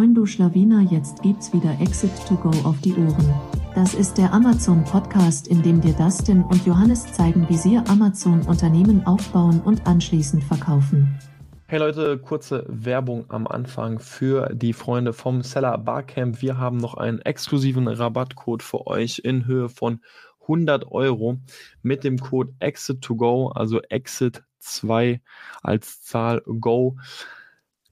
Moin du Schlawiner, jetzt gibt's wieder Exit to Go auf die Ohren. Das ist der Amazon Podcast, in dem dir Dustin und Johannes zeigen, wie sie Amazon Unternehmen aufbauen und anschließend verkaufen. Hey Leute, kurze Werbung am Anfang für die Freunde vom Seller Barcamp. Wir haben noch einen exklusiven Rabattcode für euch in Höhe von 100 Euro mit dem Code EXIT2GO, also EXIT2 als Zahl GO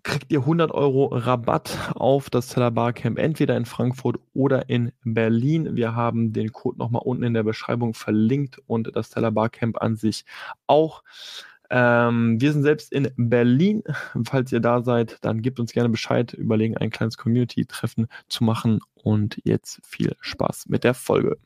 kriegt ihr 100 Euro Rabatt auf das Seller Barcamp, entweder in Frankfurt oder in Berlin. Wir haben den Code nochmal unten in der Beschreibung verlinkt und das Seller Barcamp an sich auch. Ähm, wir sind selbst in Berlin. Falls ihr da seid, dann gebt uns gerne Bescheid. Überlegen, ein kleines Community-Treffen zu machen. Und jetzt viel Spaß mit der Folge.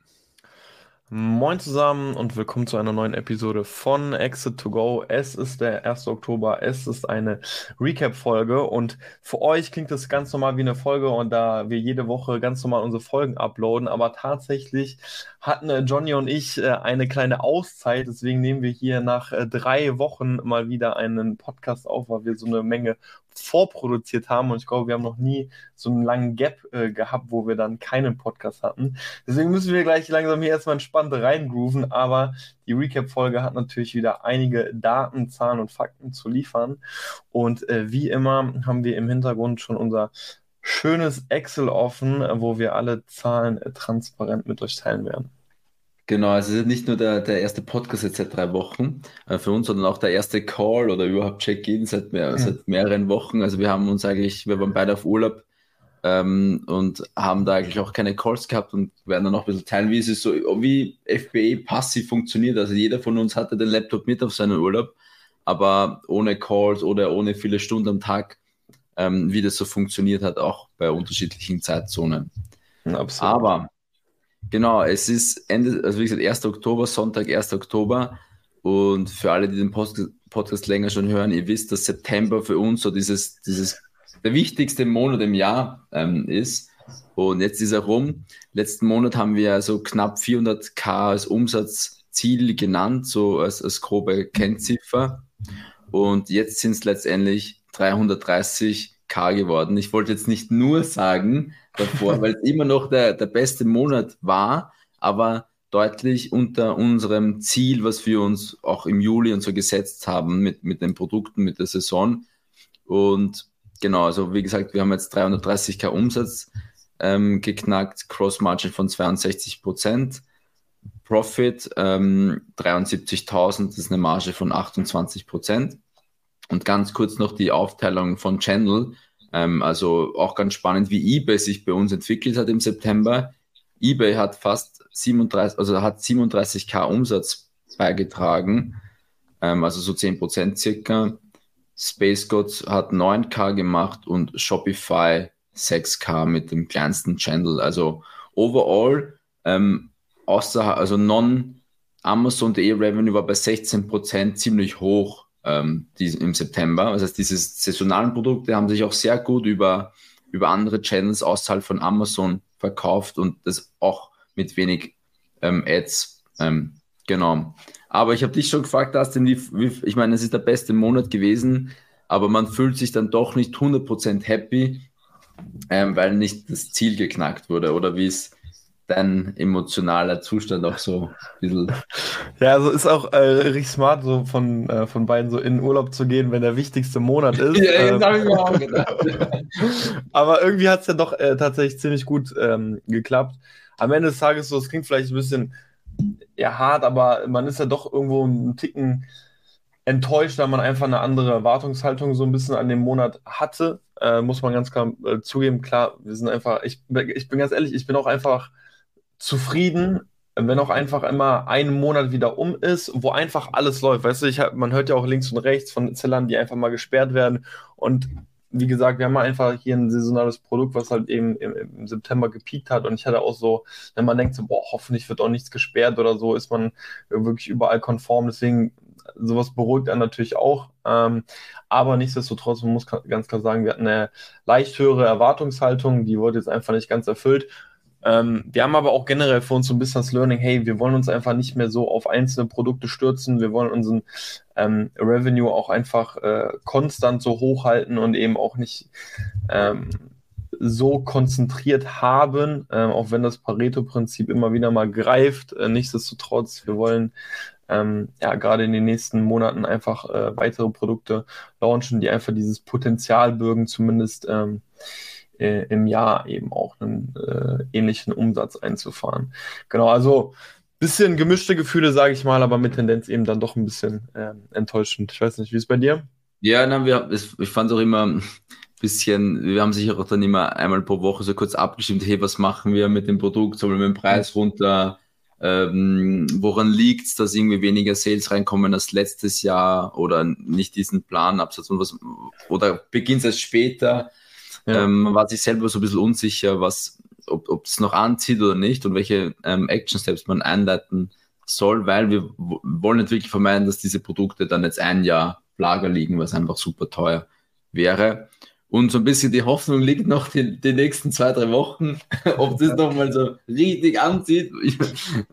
Moin zusammen und willkommen zu einer neuen Episode von Exit to Go. Es ist der 1. Oktober, es ist eine Recap-Folge und für euch klingt das ganz normal wie eine Folge und da wir jede Woche ganz normal unsere Folgen uploaden, aber tatsächlich hatten äh, Johnny und ich äh, eine kleine Auszeit, deswegen nehmen wir hier nach äh, drei Wochen mal wieder einen Podcast auf, weil wir so eine Menge vorproduziert haben und ich glaube, wir haben noch nie so einen langen Gap äh, gehabt, wo wir dann keinen Podcast hatten. Deswegen müssen wir gleich langsam hier erstmal entspannt reingrooven, aber die Recap-Folge hat natürlich wieder einige Daten, Zahlen und Fakten zu liefern und äh, wie immer haben wir im Hintergrund schon unser schönes Excel offen, wo wir alle Zahlen äh, transparent mit euch teilen werden. Genau, also es ist nicht nur der, der erste Podcast jetzt seit drei Wochen äh, für uns, sondern auch der erste Call oder überhaupt Check-in seit, mehr, seit mehreren Wochen. Also wir haben uns eigentlich, wir waren beide auf Urlaub ähm, und haben da eigentlich auch keine Calls gehabt und werden dann auch ein bisschen teilen, wie es ist so, wie FBA passiv funktioniert. Also jeder von uns hatte den Laptop mit auf seinen Urlaub, aber ohne Calls oder ohne viele Stunden am Tag, ähm, wie das so funktioniert hat, auch bei unterschiedlichen Zeitzonen. Absolut. Aber Genau, es ist Ende, also wie gesagt, 1. Oktober, Sonntag, 1. Oktober. Und für alle, die den Post Podcast länger schon hören, ihr wisst, dass September für uns so dieses, dieses der wichtigste Monat im Jahr ähm, ist. Und jetzt ist er rum. Letzten Monat haben wir so knapp 400k als Umsatzziel genannt, so als, als grobe Kennziffer. Und jetzt sind es letztendlich 330k geworden. Ich wollte jetzt nicht nur sagen, davor, weil es immer noch der, der beste Monat war, aber deutlich unter unserem Ziel, was wir uns auch im Juli und so gesetzt haben mit, mit den Produkten, mit der Saison. Und genau, also wie gesagt, wir haben jetzt 330k Umsatz ähm, geknackt, Cross Margin von 62 Prozent. Profit ähm, 73.000, das ist eine Marge von 28 Prozent. Und ganz kurz noch die Aufteilung von Channel. Ähm, also auch ganz spannend, wie eBay sich bei uns entwickelt hat im September. eBay hat fast 37, also hat 37k Umsatz beigetragen, ähm, also so 10% circa. Space Gods hat 9k gemacht und Shopify 6k mit dem kleinsten Channel. Also overall, ähm, außer, also non-Amazon.de Revenue war bei 16% ziemlich hoch ähm, im September. Das heißt, diese saisonalen Produkte haben sich auch sehr gut über, über andere Channels außerhalb von Amazon verkauft und das auch mit wenig ähm, Ads. Ähm, genau. Aber ich habe dich schon gefragt, Dustin, wie, wie, ich meine, es ist der beste Monat gewesen, aber man fühlt sich dann doch nicht 100% happy, ähm, weil nicht das Ziel geknackt wurde. Oder wie ist, dein emotionaler Zustand auch so ein bisschen. Ja, also ist auch äh, richtig smart, so von, äh, von beiden so in Urlaub zu gehen, wenn der wichtigste Monat ist. ja, ähm, das habe ich mir auch gedacht. Aber irgendwie hat es ja doch äh, tatsächlich ziemlich gut ähm, geklappt. Am Ende des Tages so, es klingt vielleicht ein bisschen ja, hart, aber man ist ja doch irgendwo einen Ticken enttäuscht, da man einfach eine andere Erwartungshaltung so ein bisschen an dem Monat hatte. Äh, muss man ganz klar äh, zugeben. Klar, wir sind einfach, ich, ich bin ganz ehrlich, ich bin auch einfach zufrieden, wenn auch einfach immer ein Monat wieder um ist, wo einfach alles läuft. Weißt du, ich hab, man hört ja auch links und rechts von Zellern, die einfach mal gesperrt werden. Und wie gesagt, wir haben einfach hier ein saisonales Produkt, was halt eben im, im, September gepiekt hat. Und ich hatte auch so, wenn man denkt, so, boah, hoffentlich wird auch nichts gesperrt oder so, ist man wirklich überall konform. Deswegen, sowas beruhigt einen natürlich auch. Ähm, aber nichtsdestotrotz, man muss ganz klar sagen, wir hatten eine leicht höhere Erwartungshaltung, die wurde jetzt einfach nicht ganz erfüllt. Ähm, wir haben aber auch generell für uns so ein bisschen das Learning, hey, wir wollen uns einfach nicht mehr so auf einzelne Produkte stürzen, wir wollen unseren ähm, Revenue auch einfach äh, konstant so hochhalten und eben auch nicht ähm, so konzentriert haben, äh, auch wenn das Pareto-Prinzip immer wieder mal greift. Äh, nichtsdestotrotz, wir wollen ähm, ja gerade in den nächsten Monaten einfach äh, weitere Produkte launchen, die einfach dieses Potenzial bürgen, zumindest ähm, äh, im Jahr eben auch einen äh, ähnlichen Umsatz einzufahren. Genau, also bisschen gemischte Gefühle, sage ich mal, aber mit Tendenz eben dann doch ein bisschen ähm, enttäuschend. Ich weiß nicht, wie ist es bei dir? Ja, na, wir, ich fand es auch immer ein bisschen, wir haben sich auch dann immer einmal pro Woche so kurz abgestimmt, hey, was machen wir mit dem Produkt, sollen wir den Preis runter, ähm, woran liegt es, dass irgendwie weniger Sales reinkommen als letztes Jahr oder nicht diesen Planabsatz und was, oder beginnt es erst später? Ja. Ähm, man war sich selber so ein bisschen unsicher, was, ob es noch anzieht oder nicht und welche ähm, Action Steps man einleiten soll, weil wir wollen nicht wirklich vermeiden, dass diese Produkte dann jetzt ein Jahr Lager liegen, was einfach super teuer wäre. Und so ein bisschen die Hoffnung liegt noch die, die nächsten zwei, drei Wochen, ob das nochmal so richtig anzieht.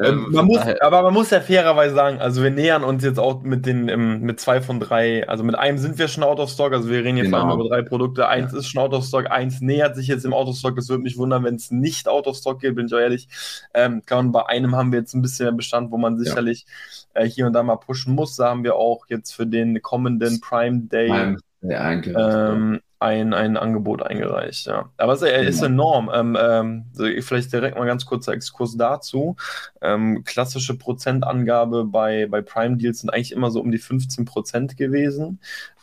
ähm, ähm, man muss, aber man muss ja fairerweise sagen, also wir nähern uns jetzt auch mit den, ähm, mit zwei von drei, also mit einem sind wir schon out of stock, also wir reden hier genau. vor allem über drei Produkte. Eins ja. ist schon out of stock, eins nähert sich jetzt im out of stock. Es würde mich wundern, wenn es nicht out of stock geht, bin ich auch ehrlich. Ähm, kann, bei einem haben wir jetzt ein bisschen mehr Bestand, wo man sicherlich ja. äh, hier und da mal pushen muss. Da haben wir auch jetzt für den kommenden Prime Day. Prime ja, ähm, ein, ein Angebot eingereicht, ja. Aber es ist genau. enorm. Ähm, ähm, vielleicht direkt mal ganz kurzer Exkurs dazu. Ähm, klassische Prozentangabe bei, bei Prime Deals sind eigentlich immer so um die 15 Prozent gewesen.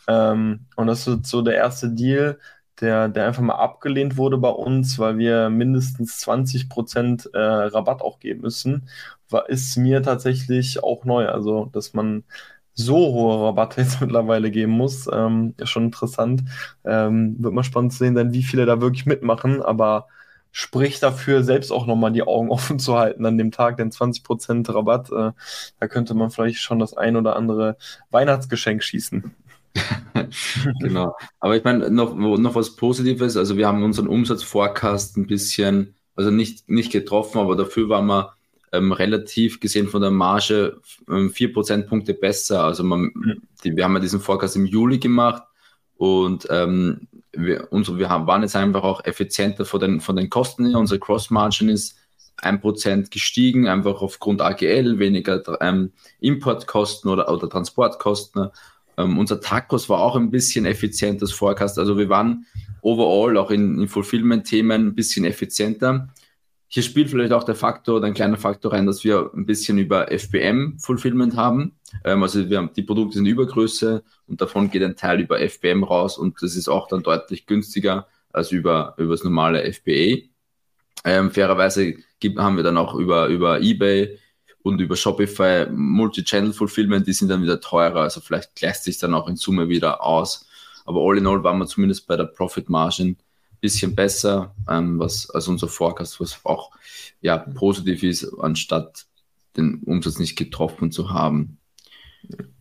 Ähm, und das ist so der erste Deal, der, der einfach mal abgelehnt wurde bei uns, weil wir mindestens 20 Prozent äh, Rabatt auch geben müssen. War, ist mir tatsächlich auch neu. Also, dass man so hohe Rabatte jetzt mittlerweile geben muss. Ähm, ist schon interessant. Ähm, wird mal spannend zu sehen sein, wie viele da wirklich mitmachen, aber spricht dafür, selbst auch nochmal die Augen offen zu halten an dem Tag, denn 20% Rabatt, äh, da könnte man vielleicht schon das ein oder andere Weihnachtsgeschenk schießen. genau. Aber ich meine, noch, noch was Positives, also wir haben unseren Umsatzforecast ein bisschen, also nicht, nicht getroffen, aber dafür waren wir ähm, relativ gesehen von der Marge ähm, vier Prozentpunkte besser. Also man, die, wir haben ja diesen Forecast im Juli gemacht und ähm, wir, unsere, wir haben, waren jetzt einfach auch effizienter von den, von den Kosten her. Unsere Cross-Margin ist ein Prozent gestiegen, einfach aufgrund AGL, weniger ähm, Importkosten oder, oder Transportkosten. Ähm, unser Tacos war auch ein bisschen effizientes Forecast. Also wir waren overall auch in, in Fulfillment-Themen ein bisschen effizienter. Hier spielt vielleicht auch der Faktor, ein kleiner Faktor rein, dass wir ein bisschen über FBM-Fulfillment haben. Ähm, also wir haben, die Produkte sind Übergröße und davon geht ein Teil über FBM raus und das ist auch dann deutlich günstiger als über, über das normale FBA. Ähm, fairerweise gibt, haben wir dann auch über, über eBay und über Shopify Multi-Channel Fulfillment, die sind dann wieder teurer, also vielleicht gleicht sich dann auch in Summe wieder aus. Aber all in all waren wir zumindest bei der Profit Margin bisschen besser, ähm, was als unser Forecast, was auch ja, positiv ist, anstatt den Umsatz nicht getroffen zu haben.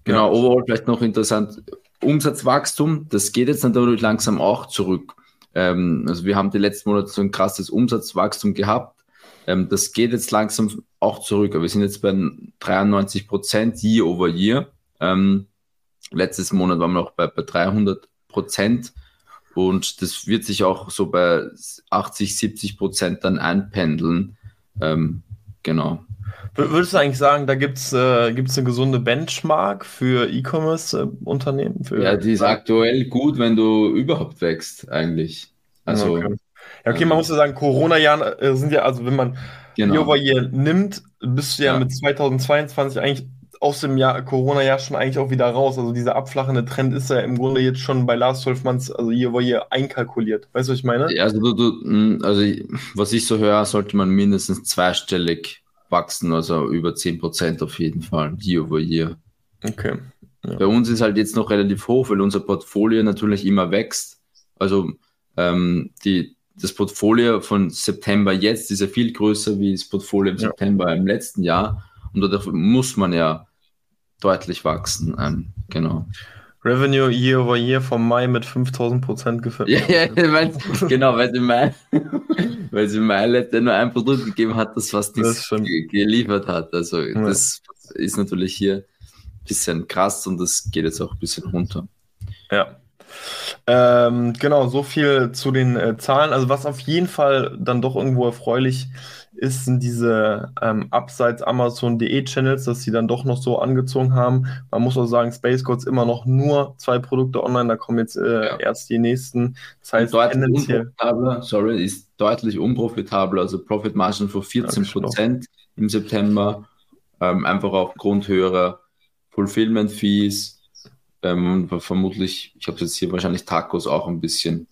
Genau, ja. overall vielleicht noch interessant, Umsatzwachstum, das geht jetzt natürlich langsam auch zurück. Ähm, also wir haben die letzten Monate so ein krasses Umsatzwachstum gehabt. Ähm, das geht jetzt langsam auch zurück. Wir sind jetzt bei 93 Prozent year over year. Ähm, letztes Monat waren wir noch bei, bei 300 Prozent. Und das wird sich auch so bei 80, 70 Prozent dann einpendeln. Ähm, genau. Würdest du eigentlich sagen, da gibt es äh, gibt's eine gesunde Benchmark für E-Commerce-Unternehmen? ja, die ist aktuell gut, wenn du überhaupt wächst, eigentlich. Also, okay. Ja, okay, man muss ja sagen, Corona-Jahren äh, sind ja, also wenn man genau. Year Year nimmt, bist du ja, ja. mit 2022 eigentlich aus dem Jahr Corona-Jahr schon eigentlich auch wieder raus. Also dieser abflachende Trend ist ja im Grunde jetzt schon bei Last 12 Months, also hier war hier einkalkuliert. Weißt du, was ich meine? Ja, also, du, du, hm, also was ich so höre, sollte man mindestens zweistellig wachsen, also über 10% auf jeden Fall, year over year. Okay. Ja. Bei uns ist halt jetzt noch relativ hoch, weil unser Portfolio natürlich immer wächst. Also ähm, die, das Portfolio von September jetzt ist ja viel größer wie das Portfolio im ja. September im letzten Jahr. Und dadurch muss man ja deutlich wachsen. Ähm, genau. Revenue year over year vom Mai mit 5000 Prozent gefällt. Ja, ja, weil, genau, weil sie Mai, weil sie Mai letzte nur ein Produkt gegeben hat, das was das geliefert hat. Also ja. das ist natürlich hier ein bisschen krass und das geht jetzt auch ein bisschen runter. Ja. Ähm, genau, so viel zu den äh, Zahlen. Also was auf jeden Fall dann doch irgendwo erfreulich ist, sind diese ähm, abseits Amazon.de Channels, dass sie dann doch noch so angezogen haben. Man muss auch sagen, Space Codes immer noch nur zwei Produkte online, da kommen jetzt äh, ja. erst die nächsten. Das heißt, deutlich unprofitabler, sorry, ist deutlich unprofitabler, also Profit Margin von 14 Prozent im September, ähm, einfach aufgrund höherer Fulfillment Fees. Ähm, vermutlich, ich habe jetzt hier wahrscheinlich Tacos auch ein bisschen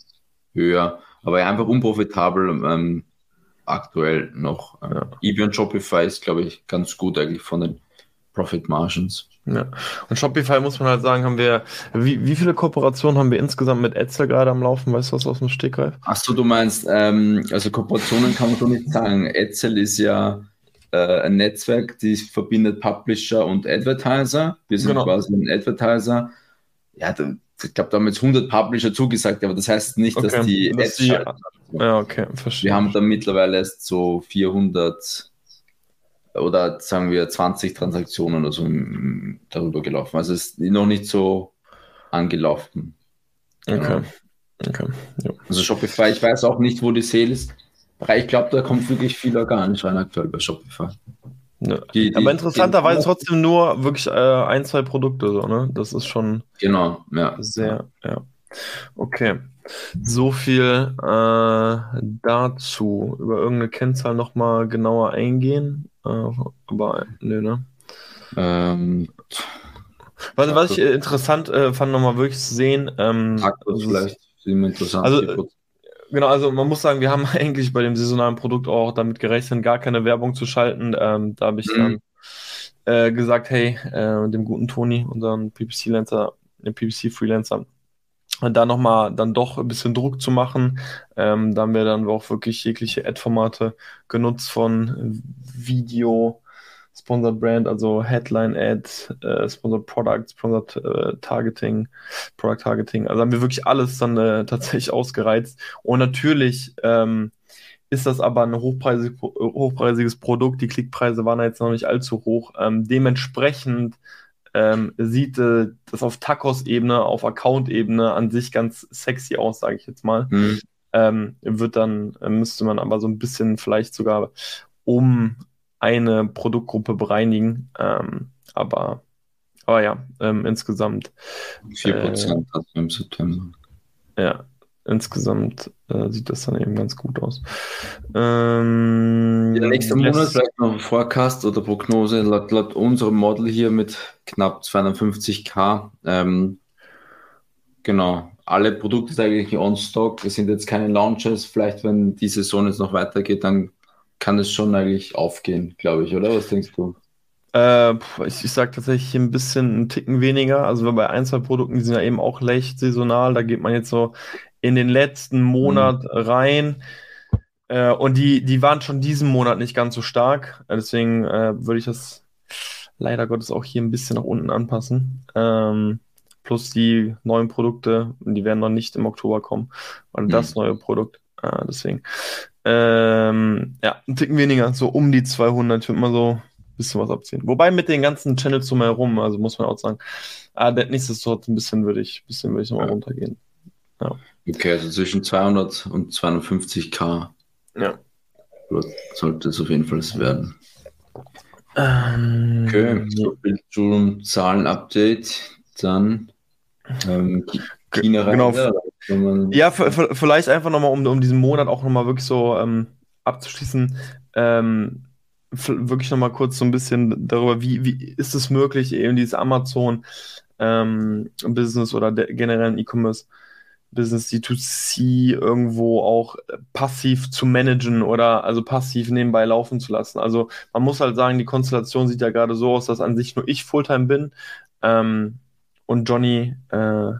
höher, aber einfach unprofitabel. Ähm, aktuell noch. Ja. eBay und Shopify ist, glaube ich, ganz gut eigentlich von den Profit Margins. Ja. Und Shopify muss man halt sagen, haben wir, wie, wie viele Kooperationen haben wir insgesamt mit Etzel gerade am Laufen? Weißt du was aus dem Stegreif? Achso, du meinst, ähm, also Kooperationen kann man so nicht sagen. Etzel ist ja äh, ein Netzwerk, die verbindet Publisher und Advertiser. Wir sind genau. quasi ein Advertiser. Ja, ich glaube, da haben jetzt 100 Publisher zugesagt, aber das heißt nicht, okay. dass die dass Ads die, Ja, okay, verstehe. Wir haben da mittlerweile erst so 400 oder sagen wir 20 Transaktionen oder so darüber gelaufen. Also es ist noch nicht so angelaufen. Okay. Genau. okay. Ja. Also Shopify, ich weiß auch nicht, wo die Sale ist. Ich glaube, da kommt wirklich viel organisch rein aktuell bei Shopify. Ja. Die, die, Aber interessanterweise trotzdem nur wirklich äh, ein, zwei Produkte, so, ne? Das ist schon genau, ja. sehr, ja. Okay. So viel äh, dazu. Über irgendeine Kennzahl nochmal genauer eingehen. Äh, aber nö, ne? Ähm, was, was ich interessant äh, fand, nochmal wirklich zu sehen. Ähm, vielleicht interessant. Also, Genau, also man muss sagen, wir haben eigentlich bei dem saisonalen Produkt auch damit gerechnet, gar keine Werbung zu schalten. Ähm, da habe ich mhm. dann äh, gesagt, hey, äh, dem guten Toni, unseren PPC-Freelancer, dem PPC-Freelancer, da nochmal dann doch ein bisschen Druck zu machen. Ähm, da haben wir dann auch wirklich jegliche Ad-Formate genutzt von Video, Sponsored Brand, also Headline Ad, äh, Sponsored Product, Sponsored äh, Targeting, Product Targeting. Also haben wir wirklich alles dann äh, tatsächlich ausgereizt. Und natürlich ähm, ist das aber ein hochpreisig, hochpreisiges Produkt. Die Klickpreise waren jetzt noch nicht allzu hoch. Ähm, dementsprechend ähm, sieht äh, das auf Tacos-Ebene, auf Account-Ebene an sich ganz sexy aus, sage ich jetzt mal. Mhm. Ähm, wird dann, äh, müsste man aber so ein bisschen vielleicht sogar um eine Produktgruppe bereinigen. Ähm, aber, aber ja, ähm, insgesamt. 4% äh, im September. Ja, insgesamt äh, sieht das dann eben ganz gut aus. Ähm, ja, nächsten yes. Monat vielleicht noch ein Forecast oder Prognose laut, laut unserem Model hier mit knapp 250k. Ähm, genau, alle Produkte sind eigentlich on stock. Es sind jetzt keine Launches. Vielleicht, wenn die Saison jetzt noch weitergeht, dann kann es schon eigentlich aufgehen, glaube ich, oder? Was denkst du? Äh, ich, ich sage tatsächlich ein bisschen einen Ticken weniger. Also bei ein, zwei Produkten, die sind ja eben auch leicht saisonal, da geht man jetzt so in den letzten Monat mhm. rein. Äh, und die, die waren schon diesen Monat nicht ganz so stark. Äh, deswegen äh, würde ich das leider Gottes auch hier ein bisschen nach unten anpassen. Ähm, plus die neuen Produkte, die werden noch nicht im Oktober kommen. Und mhm. das neue Produkt. Äh, deswegen ähm, ja, ein Ticken weniger, so um die 200. Ich würde mal so ein bisschen was abziehen. Wobei mit den ganzen Channels drumherum, also muss man auch sagen, ah, nichtsdestotrotz ein bisschen würde ich, bisschen würde ich nochmal runtergehen. Ja. Okay, also zwischen 200 und 250k. Ja. Sollte es auf jeden Fall werden. Ähm, okay, so viel zum Zahlen-Update. Dann ähm, China rein. Genau. Ja, vielleicht einfach nochmal, um, um diesen Monat auch nochmal wirklich so ähm, abzuschließen, ähm, wirklich nochmal kurz so ein bisschen darüber, wie, wie ist es möglich, eben dieses Amazon-Business ähm, oder generell E-Commerce Business D2C irgendwo auch passiv zu managen oder also passiv nebenbei laufen zu lassen. Also man muss halt sagen, die Konstellation sieht ja gerade so aus, dass an sich nur ich Fulltime bin ähm, und Johnny äh,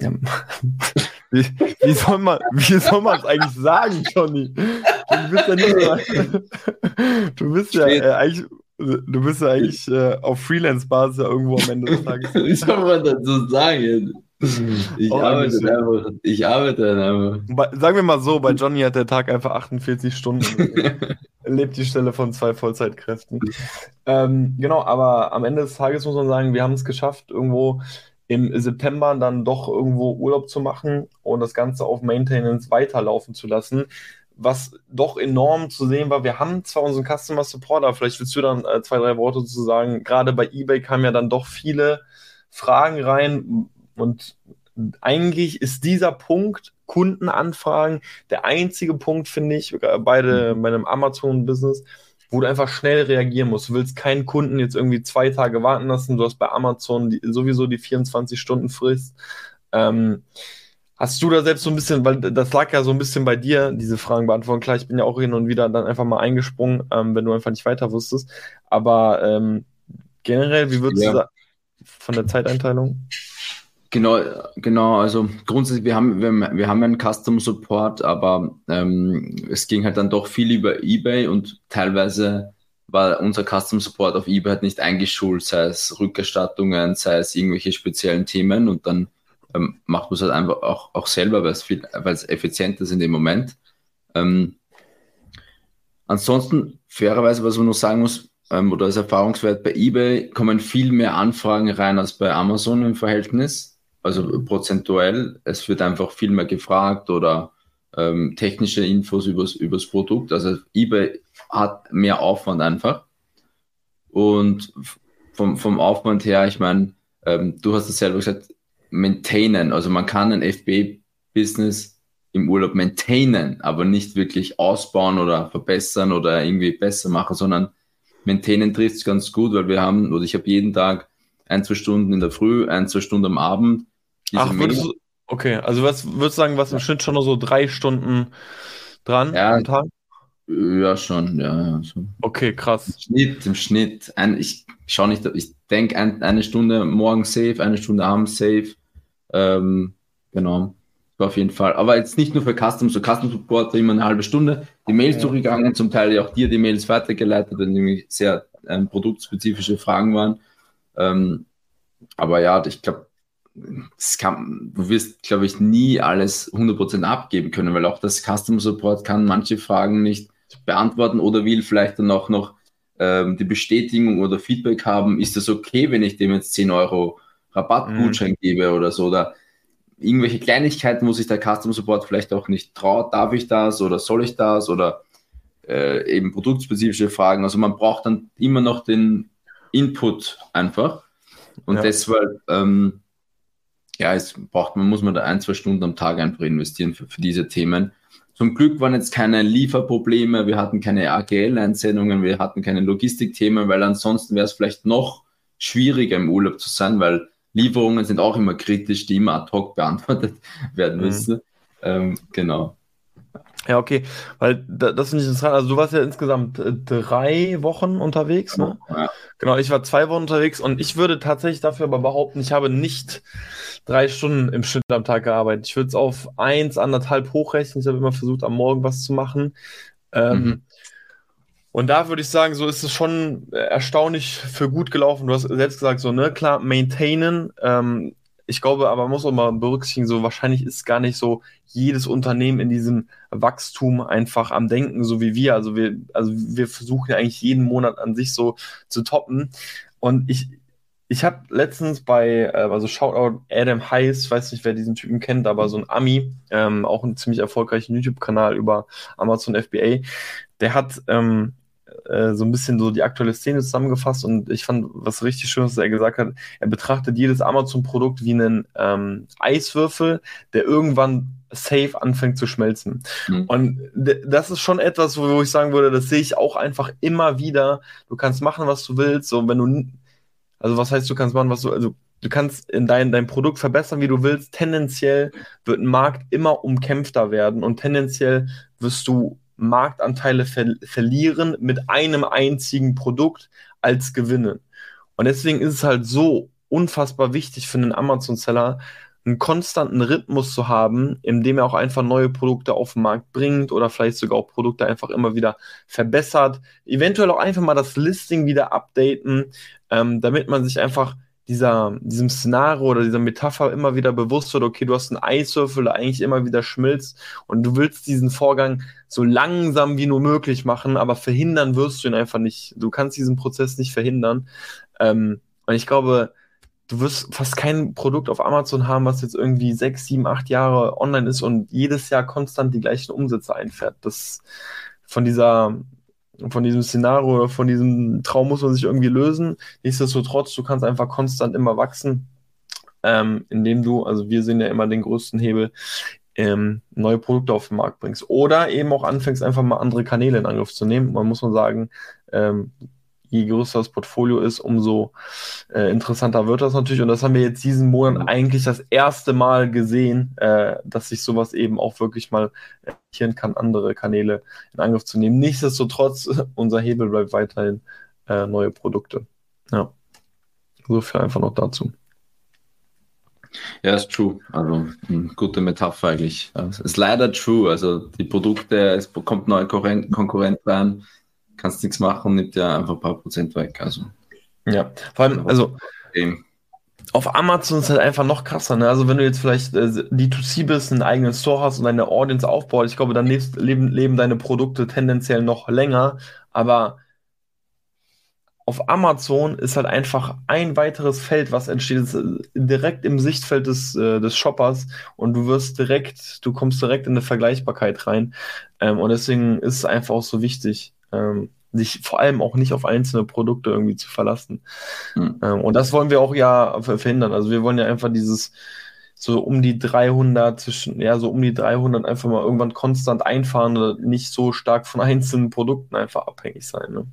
wie, wie, soll man wie soll man es eigentlich sagen, Johnny? Du bist ja nicht du bist ja äh, eigentlich du bist ja eigentlich äh, auf Freelance-Basis ja irgendwo am Ende des Tages. wie soll man dazu sagen? Ich oh, arbeite einfach. Ich arbeite einfach. sagen wir mal so, bei Johnny hat der Tag einfach 48 Stunden. er lebt die Stelle von zwei Vollzeitkräften. ähm, genau, aber am Ende des Tages muss man sagen, wir haben es geschafft, irgendwo im September dann doch irgendwo Urlaub zu machen und das Ganze auf Maintenance weiterlaufen zu lassen. Was doch enorm zu sehen war, wir haben zwar unseren Customer Support, aber vielleicht willst du dann äh, zwei, drei Worte zu sagen. Gerade bei eBay kamen ja dann doch viele Fragen rein und eigentlich ist dieser Punkt Kundenanfragen der einzige Punkt, finde ich, beide mhm. bei einem Amazon-Business, wo du einfach schnell reagieren musst. Du willst keinen Kunden jetzt irgendwie zwei Tage warten lassen. Du hast bei Amazon die, sowieso die 24 Stunden Frist. Ähm, hast du da selbst so ein bisschen, weil das lag ja so ein bisschen bei dir, diese Fragen beantworten. Klar, ich bin ja auch hin und wieder dann einfach mal eingesprungen, ähm, wenn du einfach nicht weiter wusstest. Aber ähm, generell, wie würdest ja. du da von der Zeiteinteilung? Genau, genau, also grundsätzlich, wir haben, wir, wir haben einen Custom Support, aber ähm, es ging halt dann doch viel über eBay und teilweise war unser Custom Support auf eBay halt nicht eingeschult, sei es Rückerstattungen, sei es irgendwelche speziellen Themen und dann ähm, macht man es halt einfach auch, auch selber, weil es viel, weil es effizient ist in dem Moment. Ähm, ansonsten, fairerweise, was man noch sagen muss, ähm, oder als Erfahrungswert bei eBay kommen viel mehr Anfragen rein als bei Amazon im Verhältnis also prozentuell, es wird einfach viel mehr gefragt oder ähm, technische Infos übers, übers Produkt. Also eBay hat mehr Aufwand einfach. Und vom, vom Aufwand her, ich meine, ähm, du hast es selber gesagt, maintainen. Also man kann ein FB-Business im Urlaub maintainen, aber nicht wirklich ausbauen oder verbessern oder irgendwie besser machen, sondern maintainen trifft es ganz gut, weil wir haben, oder ich habe jeden Tag ein, zwei Stunden in der Früh, ein, zwei Stunden am Abend Ach, würdest du, okay, also was würdest du sagen, was im Schnitt schon nur so drei Stunden dran ja, am Tag? Ja, schon, ja. So. Okay, krass. Im Schnitt, im Schnitt. Ein, ich schaue nicht, ich denke ein, eine Stunde morgen safe, eine Stunde abends safe. Ähm, genau. Auf jeden Fall. Aber jetzt nicht nur für Custom, so Custom Support immer eine halbe Stunde. Die Mails ja. durchgegangen, zum Teil ja auch dir die Mails weitergeleitet, wenn nämlich sehr ähm, produktspezifische Fragen waren. Ähm, aber ja, ich glaube, kann, du wirst, glaube ich, nie alles 100% abgeben können, weil auch das Customer Support kann manche Fragen nicht beantworten oder will vielleicht dann auch noch ähm, die Bestätigung oder Feedback haben, ist das okay, wenn ich dem jetzt 10 Euro Rabattgutschein mhm. gebe oder so, oder irgendwelche Kleinigkeiten, wo sich der Customer Support vielleicht auch nicht traut, darf ich das oder soll ich das oder äh, eben produktspezifische Fragen. Also man braucht dann immer noch den Input einfach und ja. deshalb ähm, ja, es braucht man, muss man da ein, zwei Stunden am Tag einfach investieren für, für diese Themen. Zum Glück waren jetzt keine Lieferprobleme, wir hatten keine AGL-Einsendungen, wir hatten keine Logistikthemen, weil ansonsten wäre es vielleicht noch schwieriger im Urlaub zu sein, weil Lieferungen sind auch immer kritisch, die immer ad hoc beantwortet werden mhm. müssen. Mhm. Ähm, genau. Ja, okay, weil das finde ich interessant. Also du warst ja insgesamt äh, drei Wochen unterwegs, ne? Ja. Genau, ich war zwei Wochen unterwegs und ich würde tatsächlich dafür aber behaupten, ich habe nicht drei Stunden im Schnitt am Tag gearbeitet. Ich würde es auf eins, anderthalb hochrechnen. Ich habe immer versucht, am Morgen was zu machen. Ähm, mhm. Und da würde ich sagen, so ist es schon erstaunlich für gut gelaufen. Du hast selbst gesagt, so, ne, klar, maintainen. Ähm, ich glaube, aber man muss auch mal berücksichtigen, so wahrscheinlich ist gar nicht so jedes Unternehmen in diesem Wachstum einfach am Denken, so wie wir. Also wir, also wir versuchen ja eigentlich jeden Monat an sich so zu toppen. Und ich, ich habe letztens bei, äh, also Shoutout Adam Heiss, weiß nicht, wer diesen Typen kennt, aber so ein Ami, ähm, auch einen ziemlich erfolgreichen YouTube-Kanal über Amazon FBA, der hat ähm, äh, so ein bisschen so die aktuelle Szene zusammengefasst und ich fand was richtig schön, was er gesagt hat. Er betrachtet jedes Amazon-Produkt wie einen ähm, Eiswürfel, der irgendwann safe anfängt zu schmelzen. Mhm. Und das ist schon etwas, wo, wo ich sagen würde, das sehe ich auch einfach immer wieder. Du kannst machen, was du willst. So, wenn du, also was heißt, du kannst machen, was du, also du kannst in dein, dein Produkt verbessern, wie du willst. Tendenziell wird ein Markt immer umkämpfter werden und tendenziell wirst du Marktanteile ver verlieren mit einem einzigen Produkt als gewinnen. Und deswegen ist es halt so unfassbar wichtig für einen Amazon-Seller, einen konstanten Rhythmus zu haben, in dem er auch einfach neue Produkte auf den Markt bringt oder vielleicht sogar auch Produkte einfach immer wieder verbessert. Eventuell auch einfach mal das Listing wieder updaten, ähm, damit man sich einfach dieser, diesem Szenario oder dieser Metapher immer wieder bewusst wird, okay, du hast einen Eiswürfel, der eigentlich immer wieder schmilzt und du willst diesen Vorgang so langsam wie nur möglich machen, aber verhindern wirst du ihn einfach nicht. Du kannst diesen Prozess nicht verhindern. Ähm, und ich glaube, du wirst fast kein Produkt auf Amazon haben, was jetzt irgendwie sechs, sieben, acht Jahre online ist und jedes Jahr konstant die gleichen Umsätze einfährt. Das von dieser, von diesem Szenario oder von diesem Traum muss man sich irgendwie lösen. Nichtsdestotrotz, du kannst einfach konstant immer wachsen, ähm, indem du, also wir sehen ja immer den größten Hebel, ähm, neue Produkte auf den Markt bringst. Oder eben auch anfängst, einfach mal andere Kanäle in Angriff zu nehmen. Man muss man sagen, ähm, je größer das Portfolio ist, umso äh, interessanter wird das natürlich. Und das haben wir jetzt diesen Monat mhm. eigentlich das erste Mal gesehen, äh, dass sich sowas eben auch wirklich mal erklären kann, andere Kanäle in Angriff zu nehmen. Nichtsdestotrotz, unser Hebel bleibt weiterhin äh, neue Produkte. Ja. So viel einfach noch dazu. Ja, ist true. Also eine gute Metapher eigentlich. Es ist leider true. Also die Produkte, es kommt neue Konkurrent rein, kannst nichts machen, nimmt ja einfach ein paar Prozent weg. Also. Ja, vor allem, also auf Amazon ist halt einfach noch krasser. Ne? Also wenn du jetzt vielleicht äh, D2C bist, einen eigenen Store hast und deine Audience aufbaut, ich glaube, dann lebst, leben, leben deine Produkte tendenziell noch länger. Aber auf Amazon ist halt einfach ein weiteres Feld, was entsteht, direkt im Sichtfeld des, äh, des Shoppers und du wirst direkt, du kommst direkt in eine Vergleichbarkeit rein. Ähm, und deswegen ist es einfach auch so wichtig, ähm, sich vor allem auch nicht auf einzelne Produkte irgendwie zu verlassen. Mhm. Ähm, und das wollen wir auch ja verhindern. Also wir wollen ja einfach dieses so um die 300 zwischen, ja, so um die 300 einfach mal irgendwann konstant einfahren oder nicht so stark von einzelnen Produkten einfach abhängig sein. Ne?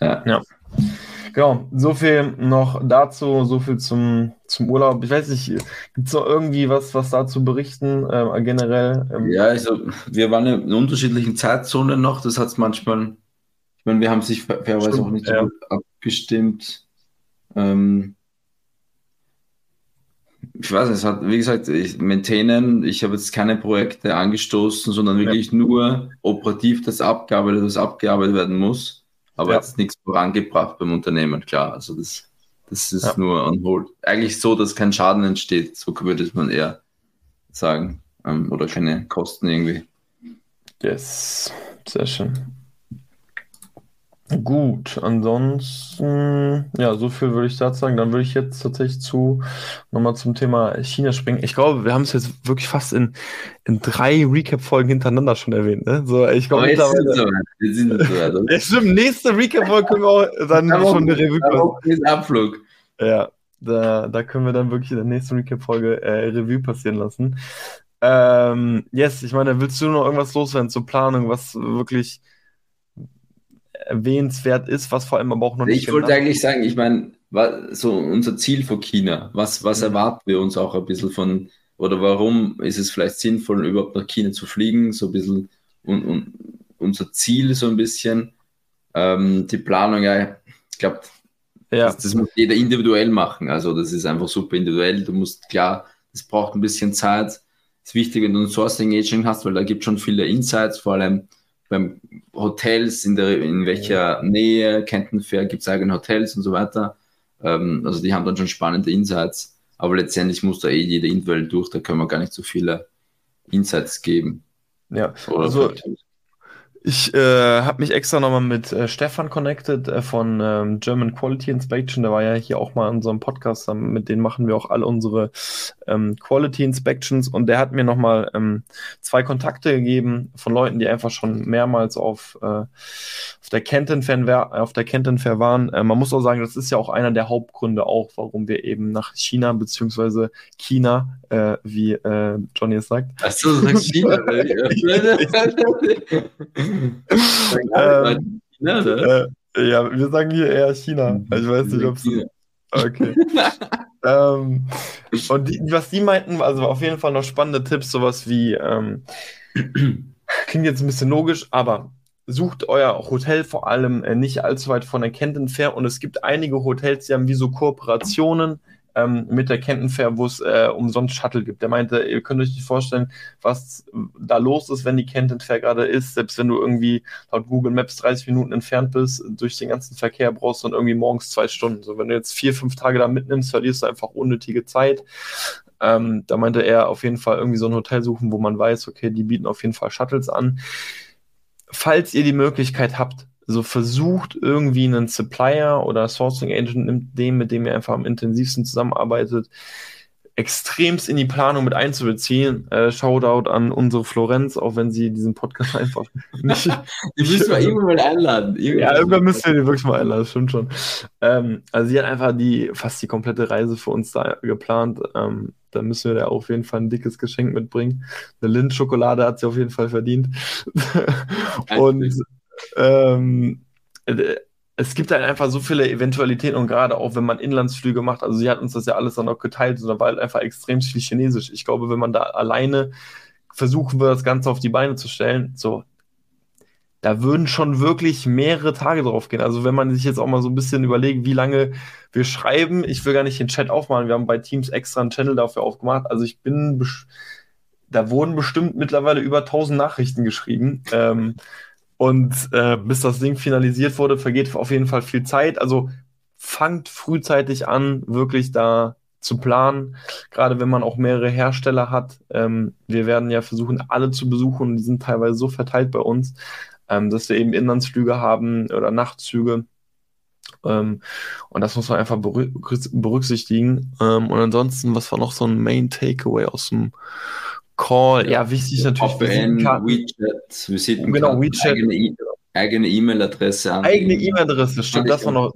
Ja. ja. Genau, so viel noch dazu, so viel zum, zum Urlaub. Ich weiß nicht, gibt es noch irgendwie was, was dazu berichten, äh, generell? Ähm, ja, also wir waren in unterschiedlichen Zeitzonen noch, das hat es manchmal, ich meine, wir haben sich fairerweise auch nicht so ja. abgestimmt. Ähm, ich weiß nicht, es hat, wie gesagt, ich maintainen, ich habe jetzt keine Projekte angestoßen, sondern wirklich ja. nur operativ das abgearbeitet, was abgearbeitet werden muss aber ja. jetzt nichts vorangebracht beim Unternehmen, klar. Also das, das ist ja. nur on hold. Eigentlich so, dass kein Schaden entsteht, so würde man eher sagen. Ähm, oder keine Kosten irgendwie. Yes, sehr schön. Gut, ansonsten, ja, so viel würde ich dazu sagen. Dann würde ich jetzt tatsächlich zu nochmal zum Thema China springen. Ich glaube, wir haben es jetzt wirklich fast in, in drei Recap-Folgen hintereinander schon erwähnt. Ne? So, ich glaube, mittlerweile. So, wir sind so, also. ja, stimmt, nächste Recap-Folge können wir auch dann da schon eine Revue passieren. Abflug. Ja, da, da können wir dann wirklich in der nächsten Recap-Folge äh, Revue passieren lassen. Ähm, yes, ich meine, willst du noch irgendwas loswerden zur Planung, was wirklich erwähnenswert ist, was vor allem aber auch noch nicht. Ich wollte eigentlich sagen, ich meine, so unser Ziel für China, was, was mhm. erwarten wir uns auch ein bisschen von, oder warum ist es vielleicht sinnvoll, überhaupt nach China zu fliegen, so ein bisschen und, und unser Ziel so ein bisschen. Ähm, die Planung, ja, ich glaube, ja. das, das, muss jeder individuell machen. Also das ist einfach super individuell. Du musst klar, es braucht ein bisschen Zeit. Es ist wichtig, wenn du ein Sourcing Agent hast, weil da gibt es schon viele Insights, vor allem beim Hotels, in, der, in welcher Nähe, Canton Fair gibt es eigene Hotels und so weiter. Ähm, also die haben dann schon spannende Insights, aber letztendlich muss da eh jeder individuell durch, da können wir gar nicht so viele Insights geben. Ja, Oder also ich äh, habe mich extra nochmal mit äh, Stefan connected äh, von ähm, German Quality Inspection. Der war ja hier auch mal in unserem Podcast. Mit denen machen wir auch alle unsere ähm, Quality Inspections. Und der hat mir nochmal ähm, zwei Kontakte gegeben von Leuten, die einfach schon mehrmals auf, äh, auf der Kenton Fair, auf der Kenton Fair waren. Äh, man muss auch sagen, das ist ja auch einer der Hauptgründe auch, warum wir eben nach China beziehungsweise China, äh, wie äh, Johnny es sagt. Achso, du sagst China. ähm, China, ne? äh, ja, wir sagen hier eher China. Ich weiß nicht, ob es. Okay. ähm, und die, was die meinten, also auf jeden Fall noch spannende Tipps, sowas wie, ähm, klingt jetzt ein bisschen logisch, aber sucht euer Hotel vor allem äh, nicht allzu weit von der Kent entfernt und es gibt einige Hotels, die haben wie so Kooperationen ähm, mit der Kenton Fair, wo es äh, umsonst Shuttle gibt. Der meinte, ihr könnt euch nicht vorstellen, was da los ist, wenn die Kenton Fair gerade ist. Selbst wenn du irgendwie laut Google Maps 30 Minuten entfernt bist, durch den ganzen Verkehr brauchst du dann irgendwie morgens zwei Stunden. So, wenn du jetzt vier, fünf Tage da mitnimmst, verlierst du einfach unnötige Zeit. Ähm, da meinte er auf jeden Fall irgendwie so ein Hotel suchen, wo man weiß, okay, die bieten auf jeden Fall Shuttles an. Falls ihr die Möglichkeit habt, so versucht, irgendwie einen Supplier oder Sourcing Agent nimmt den, mit dem ihr einfach am intensivsten zusammenarbeitet, extremst in die Planung mit einzubeziehen. Äh, Shoutout an unsere Florenz, auch wenn sie diesen Podcast einfach nicht. die müssen wir irgendwann mal einladen. Irgendwann ja, irgendwann müssen wir die wirklich mal einladen, stimmt schon. Ähm, also sie hat einfach die fast die komplette Reise für uns da geplant. Ähm, da müssen wir da auf jeden Fall ein dickes Geschenk mitbringen. Eine Lindschokolade hat sie auf jeden Fall verdient. Und ähm, äh, es gibt halt einfach so viele Eventualitäten und gerade auch wenn man Inlandsflüge macht, also sie hat uns das ja alles dann auch geteilt, sondern war halt einfach extrem viel Chinesisch. Ich glaube, wenn man da alleine versuchen würde, das Ganze auf die Beine zu stellen, so, da würden schon wirklich mehrere Tage drauf gehen. Also wenn man sich jetzt auch mal so ein bisschen überlegt, wie lange wir schreiben, ich will gar nicht den Chat aufmachen, wir haben bei Teams extra einen Channel dafür aufgemacht. Also ich bin, da wurden bestimmt mittlerweile über 1000 Nachrichten geschrieben. Ähm, und äh, bis das Ding finalisiert wurde, vergeht auf jeden Fall viel Zeit. Also fangt frühzeitig an, wirklich da zu planen, gerade wenn man auch mehrere Hersteller hat. Ähm, wir werden ja versuchen, alle zu besuchen. Die sind teilweise so verteilt bei uns, ähm, dass wir eben Inlandsflüge haben oder Nachtzüge. Ähm, und das muss man einfach berücksichtigen. Ähm, und ansonsten, was war noch so ein Main Takeaway aus dem Call, ja, wichtig natürlich. VPN, WeChat, Visitenkarten, genau, WeChat. eigene E-Mail-Adresse. Eigene E-Mail-Adresse, stimmt, das war noch,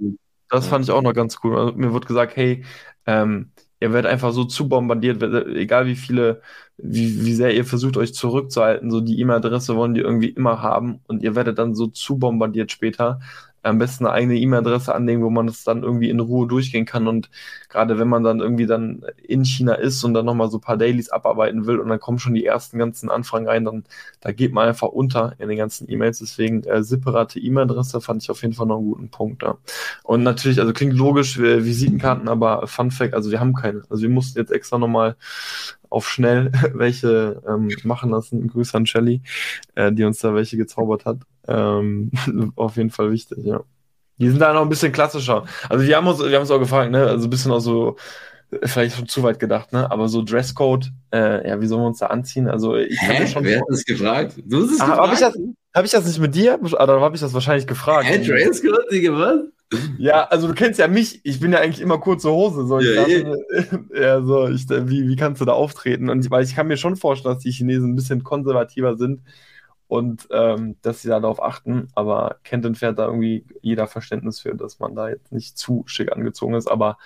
das fand ich auch noch ganz cool. Also, mir wird gesagt, hey, ähm, ihr werdet einfach so zu bombardiert, egal wie viele, wie, wie sehr ihr versucht, euch zurückzuhalten, so die E-Mail-Adresse wollen die irgendwie immer haben und ihr werdet dann so zu bombardiert später, am besten eine eigene E-Mail-Adresse anlegen, wo man das dann irgendwie in Ruhe durchgehen kann. Und gerade wenn man dann irgendwie dann in China ist und dann nochmal so ein paar Dailies abarbeiten will und dann kommen schon die ersten ganzen Anfragen rein, dann da geht man einfach unter in den ganzen E-Mails. Deswegen äh, separate E-Mail-Adresse fand ich auf jeden Fall noch einen guten Punkt da. Und natürlich, also klingt logisch, äh, Visitenkarten, aber Fun Fact, also wir haben keine. Also wir mussten jetzt extra nochmal auf schnell welche ähm, machen lassen. Grüße an Shelly, äh, die uns da welche gezaubert hat. Ähm, auf jeden Fall wichtig, ja. Die sind da noch ein bisschen klassischer. Also wir haben uns, wir haben uns auch gefragt, ne, also ein bisschen auch so, vielleicht schon zu weit gedacht, ne, aber so Dresscode, äh, ja, wie sollen wir uns da anziehen? Also ich habe schon. Wer hat das gefragt? Du hast es gefragt? Habe ich, das, hab ich das nicht mit dir? Oder habe ich das wahrscheinlich gefragt? Hä, Dresscode, Digga, was? Ja, also du kennst ja mich, ich bin ja eigentlich immer kurze Hose. So. Ja, ich dachte, ja, so, ich, wie, wie kannst du da auftreten? Und weil ich kann mir schon vorstellen, dass die Chinesen ein bisschen konservativer sind und ähm, dass sie da darauf achten, aber Kenton fährt da irgendwie jeder Verständnis für, dass man da jetzt nicht zu schick angezogen ist, aber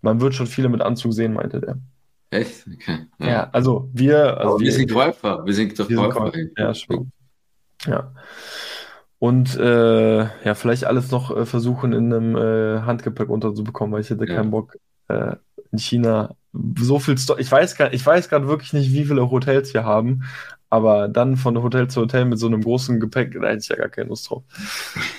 man wird schon viele mit Anzug sehen, meinte der. Echt? Okay. Ja, ja also wir. Also wir, wir, sind Käufer, wir sind doch Käufer. Ja, schon. Ja. Und äh, ja, vielleicht alles noch äh, versuchen in einem äh, Handgepäck unterzubekommen, weil ich hätte ja. keinen Bock äh, in China so viel Sto Ich weiß gar, ich weiß gerade wirklich nicht, wie viele Hotels wir haben, aber dann von Hotel zu Hotel mit so einem großen Gepäck, da hätte ich ja gar keine Lust drauf.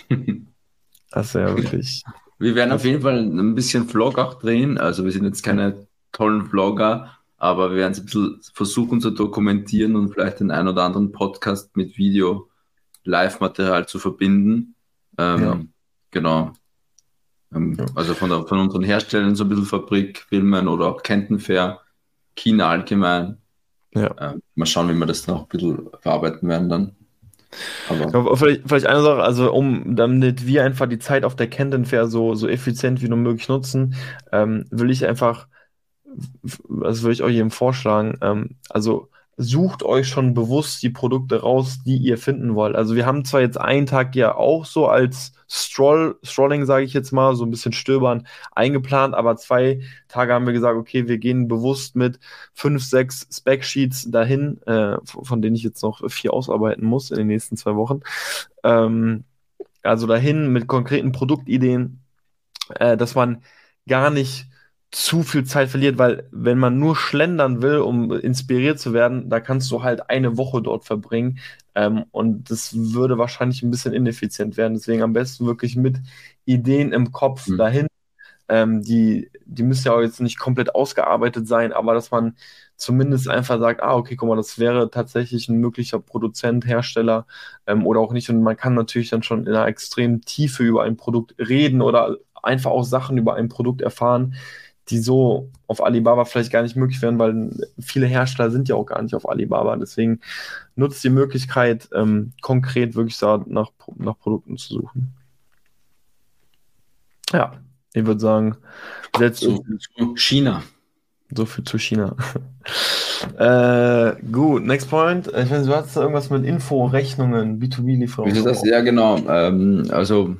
das wäre ja wirklich. Wir werden auf jeden Fall ein bisschen Vlog auch drehen. Also wir sind jetzt keine tollen Vlogger, aber wir werden es ein bisschen versuchen zu dokumentieren und vielleicht den einen oder anderen Podcast mit Video Live-Material zu verbinden. Ähm, ja. Genau. Ähm, ja. Also von, der, von unseren Herstellern so ein bisschen Fabrik, Filmen oder auch Kenton Fair, China allgemein. Ja. Ähm, mal schauen, wie wir das noch ein bisschen verarbeiten werden dann. Aber vielleicht, vielleicht, eine Sache, also um damit wir einfach die Zeit auf der Kenton Fair so, so effizient wie nur möglich nutzen, ähm, will ich einfach, also würde ich euch eben vorschlagen, ähm, also sucht euch schon bewusst die Produkte raus, die ihr finden wollt. Also wir haben zwar jetzt einen Tag ja auch so als Stroll, Strolling, sage ich jetzt mal, so ein bisschen stöbern eingeplant, aber zwei Tage haben wir gesagt, okay, wir gehen bewusst mit fünf, sechs Spec-Sheets dahin, äh, von denen ich jetzt noch vier ausarbeiten muss in den nächsten zwei Wochen. Ähm, also dahin mit konkreten Produktideen, äh, dass man gar nicht zu viel Zeit verliert, weil wenn man nur schlendern will, um inspiriert zu werden, da kannst du halt eine Woche dort verbringen ähm, und das würde wahrscheinlich ein bisschen ineffizient werden. Deswegen am besten wirklich mit Ideen im Kopf mhm. dahin. Ähm, die, die müssen ja auch jetzt nicht komplett ausgearbeitet sein, aber dass man zumindest einfach sagt, ah, okay, guck mal, das wäre tatsächlich ein möglicher Produzent, Hersteller ähm, oder auch nicht. Und man kann natürlich dann schon in einer extremen Tiefe über ein Produkt reden oder einfach auch Sachen über ein Produkt erfahren, die so auf Alibaba vielleicht gar nicht möglich wären, weil viele Hersteller sind ja auch gar nicht auf Alibaba. Deswegen nutzt die Möglichkeit, ähm, konkret wirklich so nach, nach Produkten zu suchen. Ja, ich würde sagen, setzt so zu China. So viel zu China. äh, gut, next point. Ich weiß nicht, du hast irgendwas mit Info, Rechnungen, B2B-Lieferungen. Ja, genau. Ähm, also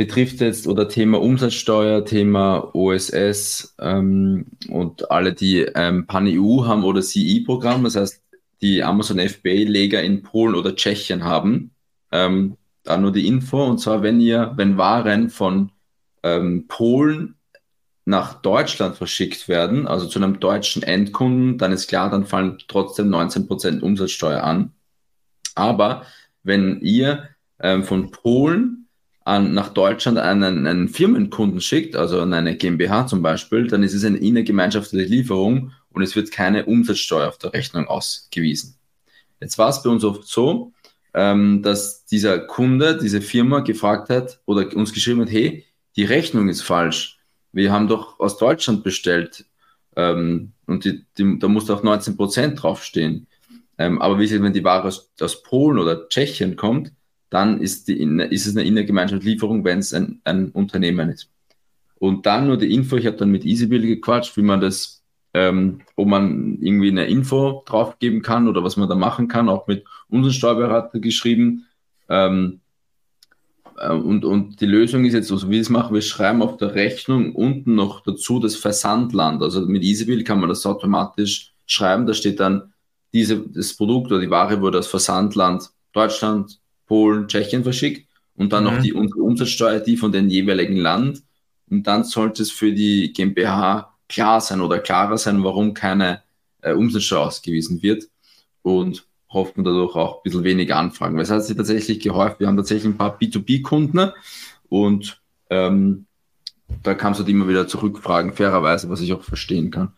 betrifft jetzt oder Thema Umsatzsteuer, Thema OSS ähm, und alle, die ähm, Pan-EU haben oder CE-Programm, das heißt, die Amazon FBA-Leger in Polen oder Tschechien haben. Ähm, da nur die Info, und zwar, wenn ihr, wenn Waren von ähm, Polen nach Deutschland verschickt werden, also zu einem deutschen Endkunden, dann ist klar, dann fallen trotzdem 19% Umsatzsteuer an. Aber wenn ihr ähm, von Polen an, nach Deutschland einen, einen Firmenkunden schickt, also an eine GmbH zum Beispiel, dann ist es eine innergemeinschaftliche Lieferung und es wird keine Umsatzsteuer auf der Rechnung ausgewiesen. Jetzt war es bei uns oft so, ähm, dass dieser Kunde, diese Firma gefragt hat oder uns geschrieben hat, hey, die Rechnung ist falsch. Wir haben doch aus Deutschland bestellt ähm, und die, die, da muss auch 19 Prozent draufstehen. Ähm, aber wie gesagt, wenn die Ware aus, aus Polen oder Tschechien kommt, dann ist, die, ist es eine Innergemeinschaftslieferung, wenn es ein, ein Unternehmen ist. Und dann nur die Info, ich habe dann mit EasyBill gequatscht, wie man das, ähm, ob man irgendwie eine Info draufgeben kann oder was man da machen kann, auch mit unserem Steuerberater geschrieben. Ähm, äh, und, und die Lösung ist jetzt so, wie wir es machen, wir schreiben auf der Rechnung unten noch dazu das Versandland. Also mit EasyBill kann man das automatisch schreiben. Da steht dann, diese, das Produkt oder die Ware wurde aus Versandland Deutschland, Polen, Tschechien verschickt und dann mhm. noch die Umsatzsteuer, die von dem jeweiligen Land. Und dann sollte es für die GmbH klar sein oder klarer sein, warum keine äh, Umsatzsteuer ausgewiesen wird. Und hofft man dadurch auch ein bisschen weniger Anfragen. Weil es hat sich tatsächlich gehäuft. Wir haben tatsächlich ein paar B2B-Kunden und ähm, da kam es halt immer wieder zurückfragen, fairerweise, was ich auch verstehen kann.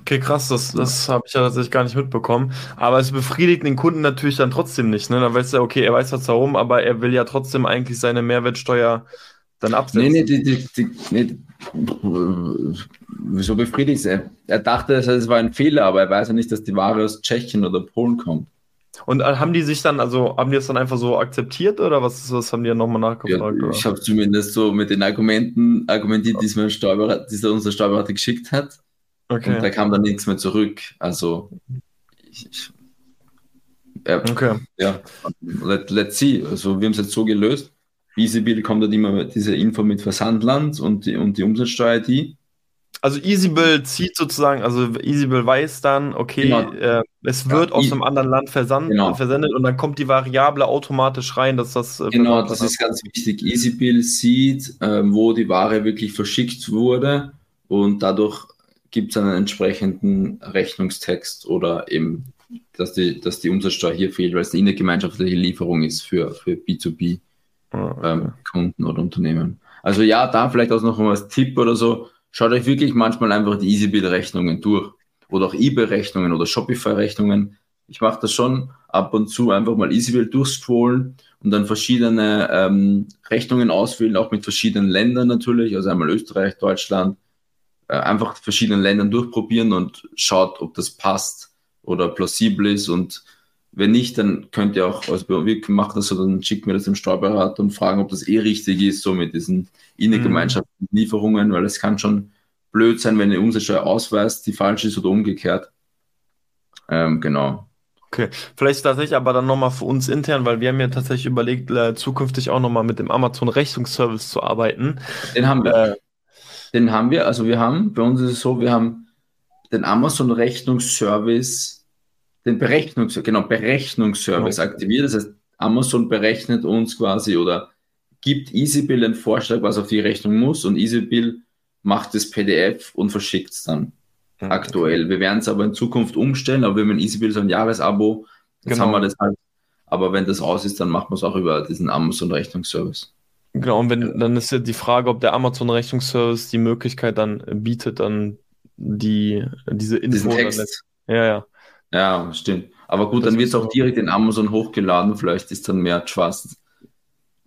Okay, krass, das, das habe ich ja tatsächlich gar nicht mitbekommen. Aber es befriedigt den Kunden natürlich dann trotzdem nicht. Ne? Dann weiß er, okay, er weiß jetzt warum, aber er will ja trotzdem eigentlich seine Mehrwertsteuer dann absetzen. Nee, nee, die, die, die, nee wieso befriedigt er? Er dachte, es war ein Fehler, aber er weiß ja nicht, dass die Ware aus Tschechien oder Polen kommt. Und äh, haben die sich dann, also haben die es dann einfach so akzeptiert oder was, was haben die dann nochmal nachgefragt? Ja, ich habe zumindest so mit den Argumenten argumentiert, die, Steuerberater, die unser Steuerberater geschickt hat. Okay. Und da kam dann nichts mehr zurück. Also, ich, ich, äh, okay. ja, let, let's see. Also, wir haben es jetzt so gelöst. EasyBill kommt dann immer diese Info mit Versandland und die, und die Umsatzsteuer-ID. Also EasyBill zieht sozusagen, also EasyBill weiß dann, okay, genau. äh, es wird ja, aus einem anderen Land versand, genau. versendet und dann kommt die Variable automatisch rein, dass das. Äh, genau, das ist ganz wichtig. EasyBill sieht, äh, wo die Ware wirklich verschickt wurde und dadurch gibt es einen entsprechenden Rechnungstext oder eben, dass die, dass die Umsatzsteuer hier fehlt, weil es eine innergemeinschaftliche Lieferung ist für, für B2B-Kunden ah, ähm, oder Unternehmen. Also ja, da vielleicht auch noch mal als Tipp oder so, schaut euch wirklich manchmal einfach die EasyBill-Rechnungen durch oder auch eBay-Rechnungen oder Shopify-Rechnungen. Ich mache das schon ab und zu einfach mal EasyBill durchscrollen und dann verschiedene ähm, Rechnungen auswählen, auch mit verschiedenen Ländern natürlich, also einmal Österreich, Deutschland, äh, einfach verschiedenen Ländern durchprobieren und schaut, ob das passt oder plausibel ist. Und wenn nicht, dann könnt ihr auch, also wir machen das so, dann schickt mir das dem Steuerberater und fragen, ob das eh richtig ist, so mit diesen innergemeinschaftlichen mhm. Lieferungen, weil es kann schon blöd sein, wenn ihr Umsatzsteuer ausweist, die falsch ist oder umgekehrt. Ähm, genau. Okay, vielleicht tatsächlich aber dann nochmal für uns intern, weil wir haben ja tatsächlich überlegt, äh, zukünftig auch nochmal mit dem Amazon Rechnungsservice zu arbeiten. Den haben wir. Äh, den haben wir, also wir haben, bei uns ist es so, wir haben den Amazon Rechnungsservice, den Berechnungs, genau, Berechnungsservice okay. aktiviert. Das heißt, Amazon berechnet uns quasi oder gibt EasyBill einen Vorschlag, was auf die Rechnung muss und EasyBill macht das PDF und verschickt es dann okay. aktuell. Wir werden es aber in Zukunft umstellen, aber wir haben EasyBill so ein Jahresabo, jetzt genau. haben wir das halt. Aber wenn das aus ist, dann machen wir es auch über diesen Amazon Rechnungsservice. Genau, und wenn, dann ist ja die Frage, ob der Amazon-Rechnungsservice die Möglichkeit dann bietet, dann die, diese Info. Text. ja, ja. Ja, stimmt. Aber gut, das dann wird es auch direkt in Amazon hochgeladen. Vielleicht ist dann mehr Trust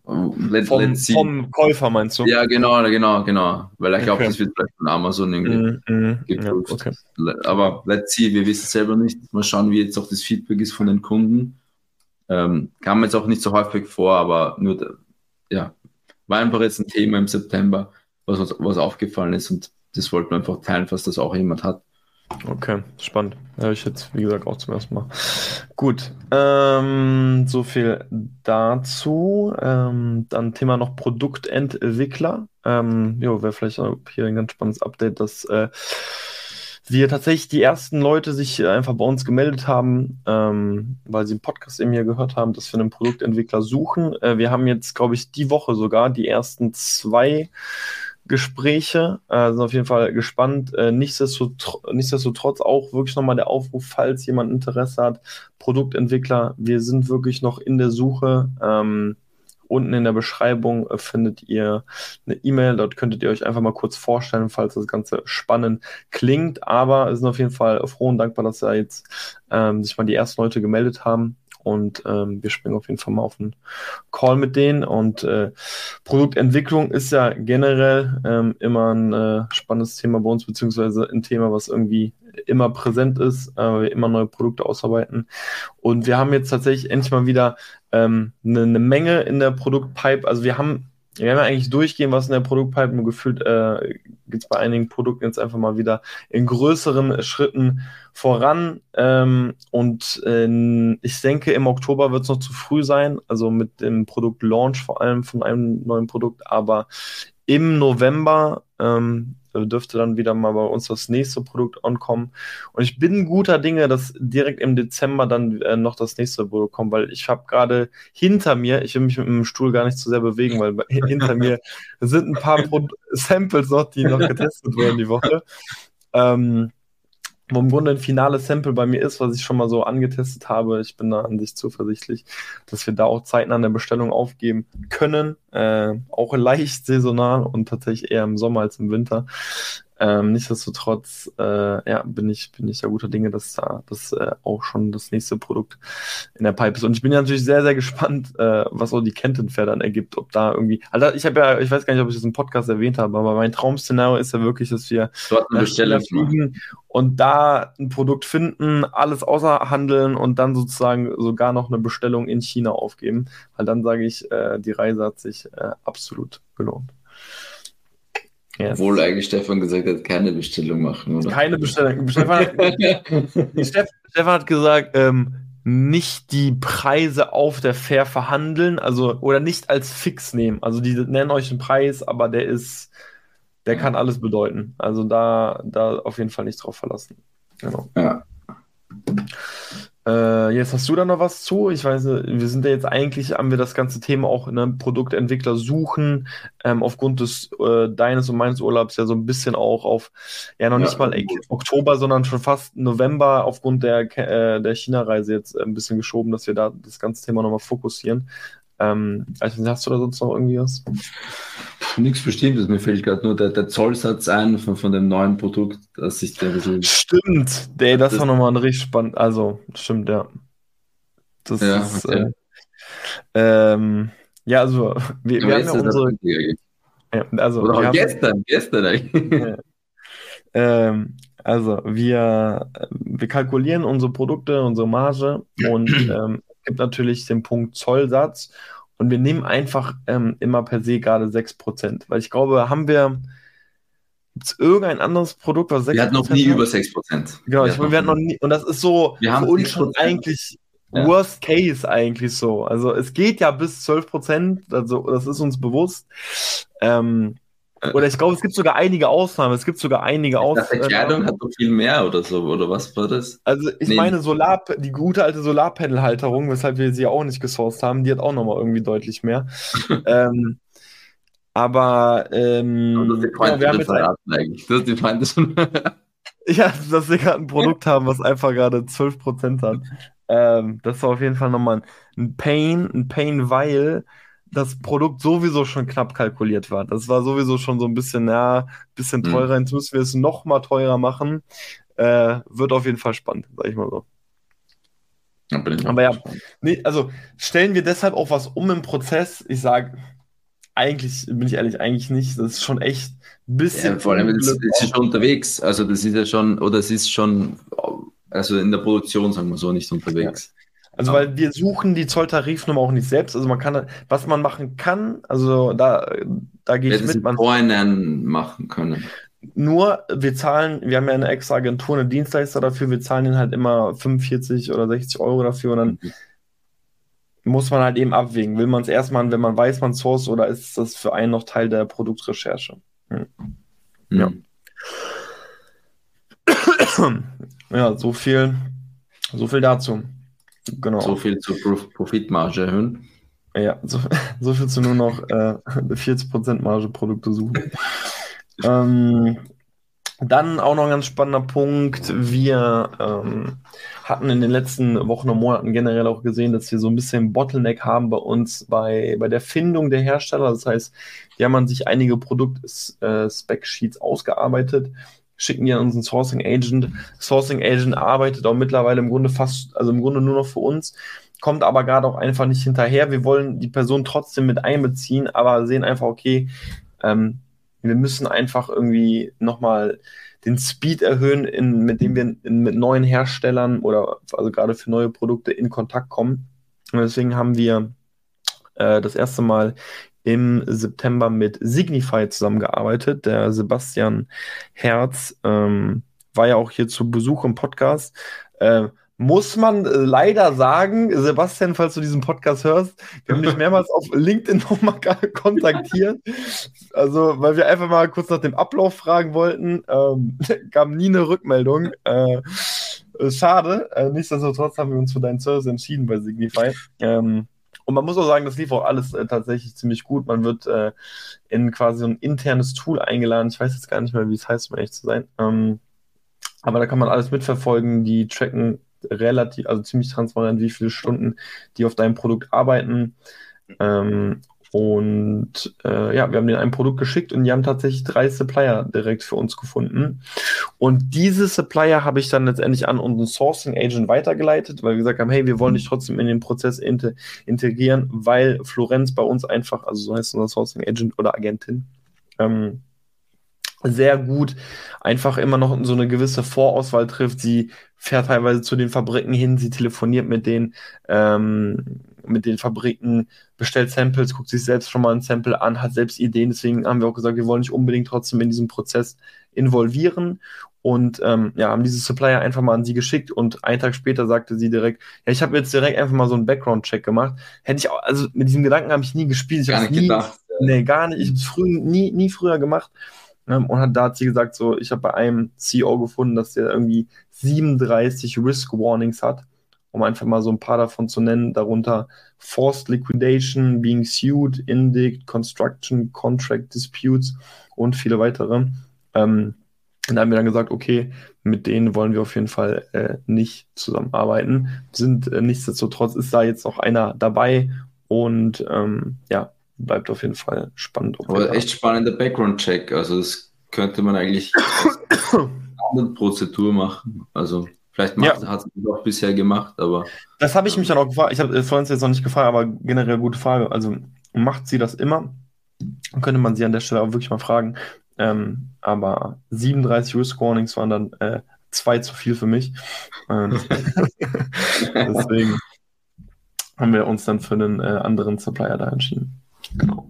Let, vom, let's vom, Käufer meinst du? Ja, genau, genau, genau. Weil ich glaube, okay. das wird vielleicht von Amazon irgendwie mm, mm, geprüft. Ja, okay. Aber let's see, wir wissen selber nicht. Mal schauen, wie jetzt auch das Feedback ist von den Kunden. Ähm, kam jetzt auch nicht so häufig vor, aber nur, ja, war einfach jetzt ein Thema im September, was, was aufgefallen ist und das wollten wir einfach teilen, falls das auch jemand hat. Okay, spannend. Habe ich jetzt, wie gesagt, auch zum ersten Mal. Gut, ähm, so viel dazu. Ähm, dann Thema noch Produktentwickler. Ähm, jo, wäre vielleicht hier ein ganz spannendes Update, dass äh, wir tatsächlich die ersten Leute sich einfach bei uns gemeldet haben, ähm, weil sie einen Podcast in mir gehört haben, dass wir einen Produktentwickler suchen. Äh, wir haben jetzt, glaube ich, die Woche sogar die ersten zwei Gespräche. Äh, sind auf jeden Fall gespannt. Äh, nichtsdestotrotz, nichtsdestotrotz auch wirklich nochmal der Aufruf, falls jemand Interesse hat, Produktentwickler, wir sind wirklich noch in der Suche. Ähm, unten in der Beschreibung äh, findet ihr eine E-Mail. Dort könntet ihr euch einfach mal kurz vorstellen, falls das Ganze spannend klingt. Aber es sind auf jeden Fall froh und dankbar, dass da jetzt ähm, sich mal die ersten Leute gemeldet haben und ähm, wir springen auf jeden Fall mal auf einen Call mit denen. Und äh, Produktentwicklung ist ja generell ähm, immer ein äh, spannendes Thema bei uns, beziehungsweise ein Thema, was irgendwie immer präsent ist, äh, wir immer neue Produkte ausarbeiten. Und wir haben jetzt tatsächlich endlich mal wieder ähm, eine, ne Menge in der Produktpipe. Also wir haben wir werden eigentlich durchgehen, was in der Produktpipe nur gefühlt äh, geht es bei einigen Produkten jetzt einfach mal wieder in größeren Schritten voran. Ähm, und äh, ich denke, im Oktober wird es noch zu früh sein, also mit dem Produktlaunch vor allem von einem neuen Produkt. Aber im November ähm, dürfte dann wieder mal bei uns das nächste Produkt ankommen. Und ich bin guter Dinge, dass direkt im Dezember dann äh, noch das nächste Produkt kommt, weil ich habe gerade hinter mir, ich will mich mit dem Stuhl gar nicht zu sehr bewegen, weil hinter mir sind ein paar Pro Samples noch, die noch getestet werden die Woche. Ähm, wo im Grunde ein finales Sample bei mir ist, was ich schon mal so angetestet habe. Ich bin da an sich zuversichtlich, dass wir da auch zeitnah eine Bestellung aufgeben können. Äh, auch leicht saisonal und tatsächlich eher im Sommer als im Winter. Ähm, nichtsdestotrotz äh, ja, bin ich, bin ich da guter Dinge, dass da das äh, auch schon das nächste Produkt in der Pipe ist. Und ich bin ja natürlich sehr, sehr gespannt, äh, was so die Kentenfair dann ergibt, ob da irgendwie. Also ich habe ja, ich weiß gar nicht, ob ich das im Podcast erwähnt habe, aber mein Traum-Szenario ist ja wirklich, dass wir dort eine Bestellung fliegen und da ein Produkt finden, alles außerhandeln und dann sozusagen sogar noch eine Bestellung in China aufgeben. Weil dann sage ich, äh, die Reise hat sich äh, absolut gelohnt. Yes. Obwohl eigentlich Stefan gesagt hat, keine Bestellung machen, oder? Keine Bestellung. Stefan hat, Stefan hat gesagt, ähm, nicht die Preise auf der Fair verhandeln, also oder nicht als fix nehmen. Also die nennen euch einen Preis, aber der ist, der kann alles bedeuten. Also da, da auf jeden Fall nicht drauf verlassen. Genau. Ja. Äh, jetzt hast du da noch was zu. Ich weiß, wir sind ja jetzt eigentlich, haben wir das ganze Thema auch in einem Produktentwickler suchen, ähm, aufgrund des äh, deines und meines Urlaubs ja so ein bisschen auch auf, ja noch ja, nicht mal Oktober, sondern schon fast November aufgrund der, äh, der China-Reise jetzt ein bisschen geschoben, dass wir da das ganze Thema nochmal fokussieren. Ähm, also hast du da sonst noch irgendwie was? Nichts Bestimmtes, mir fällt gerade nur der, der, Zollsatz ein von, von dem neuen Produkt, dass sich der bisschen. Stimmt, der, das, das war nochmal ein richtig spannend. Also, stimmt, ja. Das ja, ist. Okay. Äh, ähm, ja, also, wir, wir haben ja unsere. Ja, also, Oder wir gestern, haben, gestern eigentlich. Ja. Ähm, also, wir, wir kalkulieren unsere Produkte, unsere Marge und ähm, gibt natürlich den Punkt Zollsatz und wir nehmen einfach ähm, immer per se gerade 6%. Weil ich glaube, haben wir. Gibt es irgendein anderes Produkt, was 6% Wir hatten noch nie hat? über 6%. Genau, wir ich meine, wir hatten noch nie. Und das ist so wir für uns schon eigentlich ja. Worst Case eigentlich so. Also es geht ja bis 12%, also das ist uns bewusst. Ähm, oder ich glaube, es gibt sogar einige Ausnahmen. Es gibt sogar einige Ausnahmen. Die Kleidung hat doch viel mehr oder so, oder was war das? Also ich nee. meine, Solar, die gute alte Solarpanel-Halterung, weshalb wir sie auch nicht gesourced haben, die hat auch nochmal irgendwie deutlich mehr. ähm, aber ähm, das ist die ja, wir haben jetzt eigentlich. Das ist die Feinde schon. ja, dass wir gerade ein Produkt haben, was einfach gerade 12% hat. Ähm, das war auf jeden Fall nochmal ein Pain, ein Pain, weil das Produkt sowieso schon knapp kalkuliert war. Das war sowieso schon so ein bisschen, ja, bisschen mhm. teurer. Jetzt müssen wir es noch mal teurer machen. Äh, wird auf jeden Fall spannend, sag ich mal so. Aber ja, nee, also stellen wir deshalb auch was um im Prozess? Ich sage, eigentlich, bin ich ehrlich, eigentlich nicht. Das ist schon echt ein bisschen. Ja, vor allem, das ist schon unterwegs. Also, das ist ja schon, oder es ist schon, also in der Produktion, sagen wir so, nicht unterwegs. Ja. Also, weil wir suchen die Zolltarifnummer auch nicht selbst. Also, man kann, was man machen kann, also da, da gehe ich mit. Man vorhin machen können. Nur, wir zahlen, wir haben ja eine extra Agentur, eine Dienstleister dafür, wir zahlen ihnen halt immer 45 oder 60 Euro dafür und dann mhm. muss man halt eben abwägen. Will man es erstmal, wenn man weiß, man source oder ist das für einen noch Teil der Produktrecherche? Hm. Ja. ja, so viel, so viel dazu. Genau. So viel zur Profitmarge erhöhen. Ja, so, so viel zu nur noch äh, 40% Marge Produkte suchen. ähm, dann auch noch ein ganz spannender Punkt. Wir ähm, hatten in den letzten Wochen und Monaten generell auch gesehen, dass wir so ein bisschen Bottleneck haben bei uns bei, bei der Findung der Hersteller. Das heißt, die haben an sich einige Produkt-Spec-Sheets äh, ausgearbeitet, schicken an unseren Sourcing Agent. Sourcing Agent arbeitet auch mittlerweile im Grunde fast, also im Grunde nur noch für uns, kommt aber gerade auch einfach nicht hinterher. Wir wollen die Person trotzdem mit einbeziehen, aber sehen einfach, okay, ähm, wir müssen einfach irgendwie nochmal den Speed erhöhen, in, mit dem wir in, mit neuen Herstellern oder also gerade für neue Produkte in Kontakt kommen. Und deswegen haben wir äh, das erste Mal im September mit Signify zusammengearbeitet. Der Sebastian Herz ähm, war ja auch hier zu Besuch im Podcast. Äh, muss man äh, leider sagen, Sebastian, falls du diesen Podcast hörst, wir haben dich mehrmals auf LinkedIn nochmal kontaktiert. Also, weil wir einfach mal kurz nach dem Ablauf fragen wollten, ähm, kam nie eine Rückmeldung. Äh, schade. Äh, nichtsdestotrotz haben wir uns für deinen Service entschieden bei Signify. Ähm, und man muss auch sagen, das lief auch alles äh, tatsächlich ziemlich gut. Man wird äh, in quasi so ein internes Tool eingeladen. Ich weiß jetzt gar nicht mehr, wie es heißt, um ehrlich zu sein. Ähm, aber da kann man alles mitverfolgen. Die tracken relativ, also ziemlich transparent, wie viele Stunden die auf deinem Produkt arbeiten. Ähm, und äh, ja, wir haben denen ein Produkt geschickt und die haben tatsächlich drei Supplier direkt für uns gefunden. Und diese Supplier habe ich dann letztendlich an unseren Sourcing Agent weitergeleitet, weil wir gesagt haben, hey, wir wollen dich trotzdem in den Prozess integrieren, weil Florenz bei uns einfach, also so heißt unser Sourcing Agent oder Agentin, ähm, sehr gut einfach immer noch so eine gewisse Vorauswahl trifft. Sie fährt teilweise zu den Fabriken hin, sie telefoniert mit den, ähm, mit den Fabriken, bestellt Samples, guckt sich selbst schon mal ein Sample an, hat selbst Ideen. Deswegen haben wir auch gesagt, wir wollen nicht unbedingt trotzdem in diesem Prozess involvieren und ähm, ja, haben diese Supplier einfach mal an sie geschickt und einen Tag später sagte sie direkt, ja, ich habe jetzt direkt einfach mal so einen Background-Check gemacht. Hätte ich auch, also mit diesem Gedanken habe ich nie gespielt. Ich gar nicht nie, gedacht. Nee, gar nicht. Ich habe es früh, nie, nie früher gemacht. Ähm, und hat, da hat sie gesagt, so, ich habe bei einem CEO gefunden, dass der irgendwie 37 Risk Warnings hat, um einfach mal so ein paar davon zu nennen, darunter Forced Liquidation, Being Sued, Indict, Construction, Contract Disputes und viele weitere. Ähm, und da haben wir dann gesagt, okay, mit denen wollen wir auf jeden Fall äh, nicht zusammenarbeiten. Sind äh, nichtsdestotrotz ist da jetzt noch einer dabei und ähm, ja, bleibt auf jeden Fall spannend. Aber echt spannender Background-Check. Also das könnte man eigentlich anderen Prozedur machen. Also vielleicht macht, ja. hat es auch bisher gemacht, aber. Das habe ich mich dann auch gefragt. Ich habe vorhin jetzt noch nicht gefragt, aber generell gute Frage. Also macht sie das immer? Könnte man sie an der Stelle auch wirklich mal fragen. Ähm, aber 37 Risk Warnings waren dann äh, zwei zu viel für mich. Ähm, deswegen haben wir uns dann für einen äh, anderen Supplier da entschieden. Genau.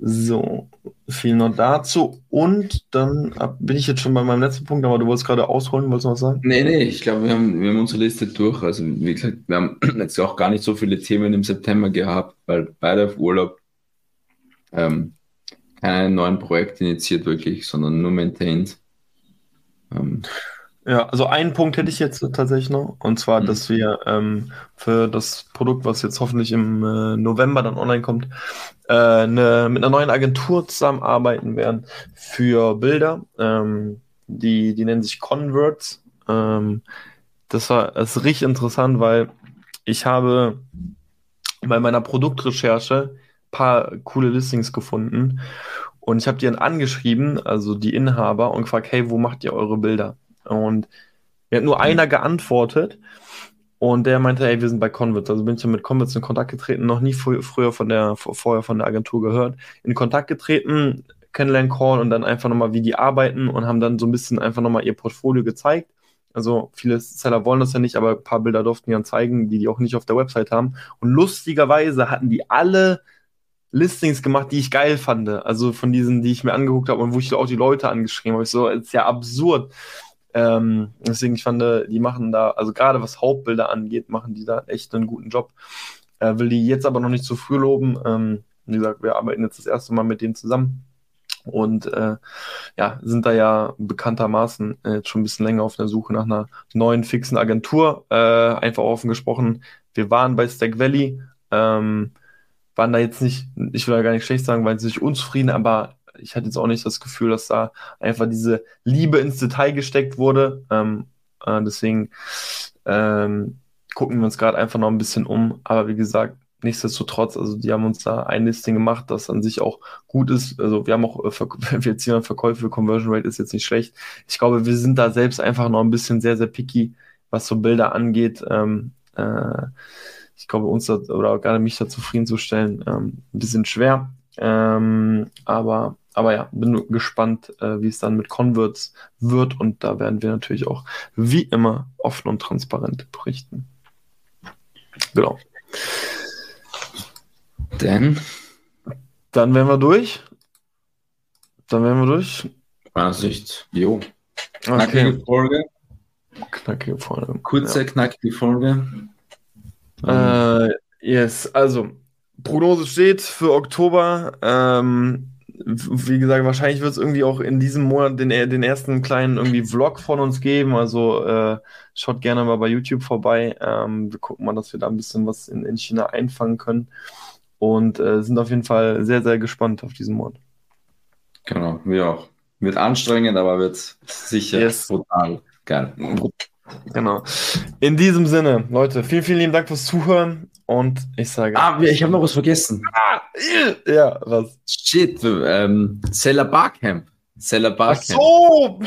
So, viel noch dazu. Und dann bin ich jetzt schon bei meinem letzten Punkt, aber du wolltest gerade ausholen, wolltest du was sagen? Nee, nee, ich glaube, wir haben, wir haben unsere Liste durch. Also, wie gesagt, wir haben jetzt auch gar nicht so viele Themen im September gehabt, weil beide auf Urlaub ähm, keine neuen Projekte initiiert wirklich, sondern nur maintained. Ähm, ja, also einen Punkt hätte ich jetzt tatsächlich noch, und zwar, mhm. dass wir ähm, für das Produkt, was jetzt hoffentlich im äh, November dann online kommt, äh, eine, mit einer neuen Agentur zusammenarbeiten werden für Bilder. Ähm, die, die nennen sich Converts. Ähm, das war das ist richtig interessant, weil ich habe bei meiner Produktrecherche paar coole Listings gefunden und ich habe die dann angeschrieben, also die Inhaber, und gefragt, hey, wo macht ihr eure Bilder? Und mir hat nur einer geantwortet. Und der meinte, ey, wir sind bei Converts. Also bin ich ja mit Converts in Kontakt getreten, noch nie frü früher von der, vorher von der Agentur gehört. In Kontakt getreten, Kennenlern-Call und dann einfach nochmal, wie die arbeiten und haben dann so ein bisschen einfach nochmal ihr Portfolio gezeigt. Also viele Seller wollen das ja nicht, aber ein paar Bilder durften die dann zeigen, die die auch nicht auf der Website haben. Und lustigerweise hatten die alle Listings gemacht, die ich geil fand. Also von diesen, die ich mir angeguckt habe und wo ich auch die Leute angeschrieben habe. Ich so, ist ja absurd. Ähm, deswegen, ich fand, die machen da, also gerade was Hauptbilder angeht, machen die da echt einen guten Job. Äh, will die jetzt aber noch nicht zu früh loben. Ähm, wie gesagt, wir arbeiten jetzt das erste Mal mit denen zusammen und äh, ja, sind da ja bekanntermaßen äh, schon ein bisschen länger auf der Suche nach einer neuen fixen Agentur. Äh, einfach offen gesprochen, wir waren bei Stack Valley, ähm, waren da jetzt nicht, ich will da gar nicht schlecht sagen, waren nicht unzufrieden, aber ich hatte jetzt auch nicht das Gefühl, dass da einfach diese Liebe ins Detail gesteckt wurde. Ähm, äh, deswegen ähm, gucken wir uns gerade einfach noch ein bisschen um. Aber wie gesagt, nichtsdestotrotz, also die haben uns da ein Listing gemacht, das an sich auch gut ist. Also wir haben auch, äh, wir ziehen Verkäufe, Conversion Rate ist jetzt nicht schlecht. Ich glaube, wir sind da selbst einfach noch ein bisschen sehr, sehr picky, was so Bilder angeht. Ähm, äh, ich glaube, uns da, oder gerade mich da zufriedenzustellen, ähm, ein bisschen schwer. Ähm, aber aber ja, bin gespannt, äh, wie es dann mit Converts wird und da werden wir natürlich auch wie immer offen und transparent berichten. Genau. Denn? Dann wären wir durch. Dann wären wir durch. Ansicht, jo. Knackige okay. Folge. Knackige Folge. Kurze, ja. knackige Folge. Äh, yes, also Prognose steht für Oktober. Ähm, wie gesagt, wahrscheinlich wird es irgendwie auch in diesem Monat den, den ersten kleinen irgendwie Vlog von uns geben. Also äh, schaut gerne mal bei YouTube vorbei. Ähm, wir gucken mal, dass wir da ein bisschen was in, in China einfangen können. Und äh, sind auf jeden Fall sehr, sehr gespannt auf diesen Monat. Genau, wir auch. Wird anstrengend, aber wird sicher yes. brutal geil. Genau. In diesem Sinne, Leute, vielen, vielen lieben Dank fürs Zuhören und ich sage. Ah, ich habe noch was vergessen. Ah, ja, was? Shit, ähm, Seller Barcamp. Seller Barcamp. Ach so!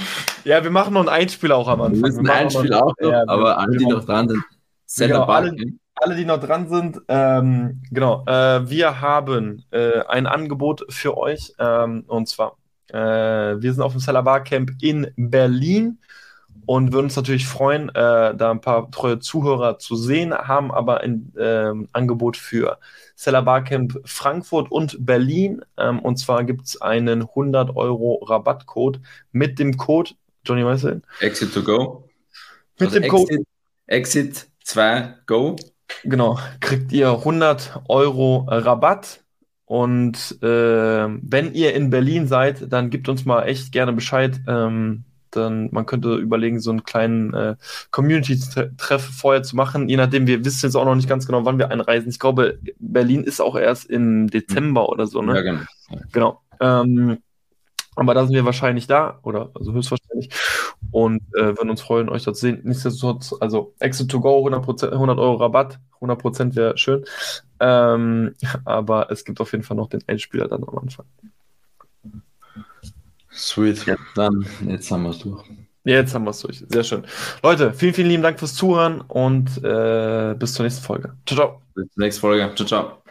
Ja, wir machen noch ein Einspiel auch am Anfang. Wir müssen ein Einspiel auch noch, ja, aber alle, die noch dran sind. Seller genau, Barcamp. Alle, alle, die noch dran sind, ähm, genau, äh, wir haben äh, ein Angebot für euch ähm, und zwar, äh, wir sind auf dem Seller Barcamp in Berlin und würden uns natürlich freuen, äh, da ein paar treue Zuhörer zu sehen, haben aber ein äh, Angebot für Seller Barcamp Frankfurt und Berlin. Ähm, und zwar gibt es einen 100 Euro Rabattcode mit dem Code, Johnny, weißt du? Exit to go. Mit also dem Exit, Code. Exit 2 Go. Genau, kriegt ihr 100 Euro Rabatt. Und äh, wenn ihr in Berlin seid, dann gebt uns mal echt gerne Bescheid. Ähm, dann man könnte überlegen, so einen kleinen äh, Community-Treff vorher zu machen, je nachdem, wir wissen jetzt auch noch nicht ganz genau, wann wir einreisen. Ich glaube, Berlin ist auch erst im Dezember oder so, ne? Ja, genau. Genau. Ähm, aber da sind wir wahrscheinlich da, oder also höchstwahrscheinlich, und äh, würden uns freuen, euch dort zu sehen. Nichtsdestotrotz, also Exit to go, 100%, 100 Euro Rabatt, 100% wäre schön. Ähm, aber es gibt auf jeden Fall noch den Einspieler dann am Anfang. Sweet. Ja. Dann, jetzt haben wir es durch. Jetzt haben wir es durch. Sehr schön. Leute, vielen, vielen lieben Dank fürs Zuhören und äh, bis zur nächsten Folge. Ciao, ciao. Bis zur nächsten Folge. Ciao, ciao.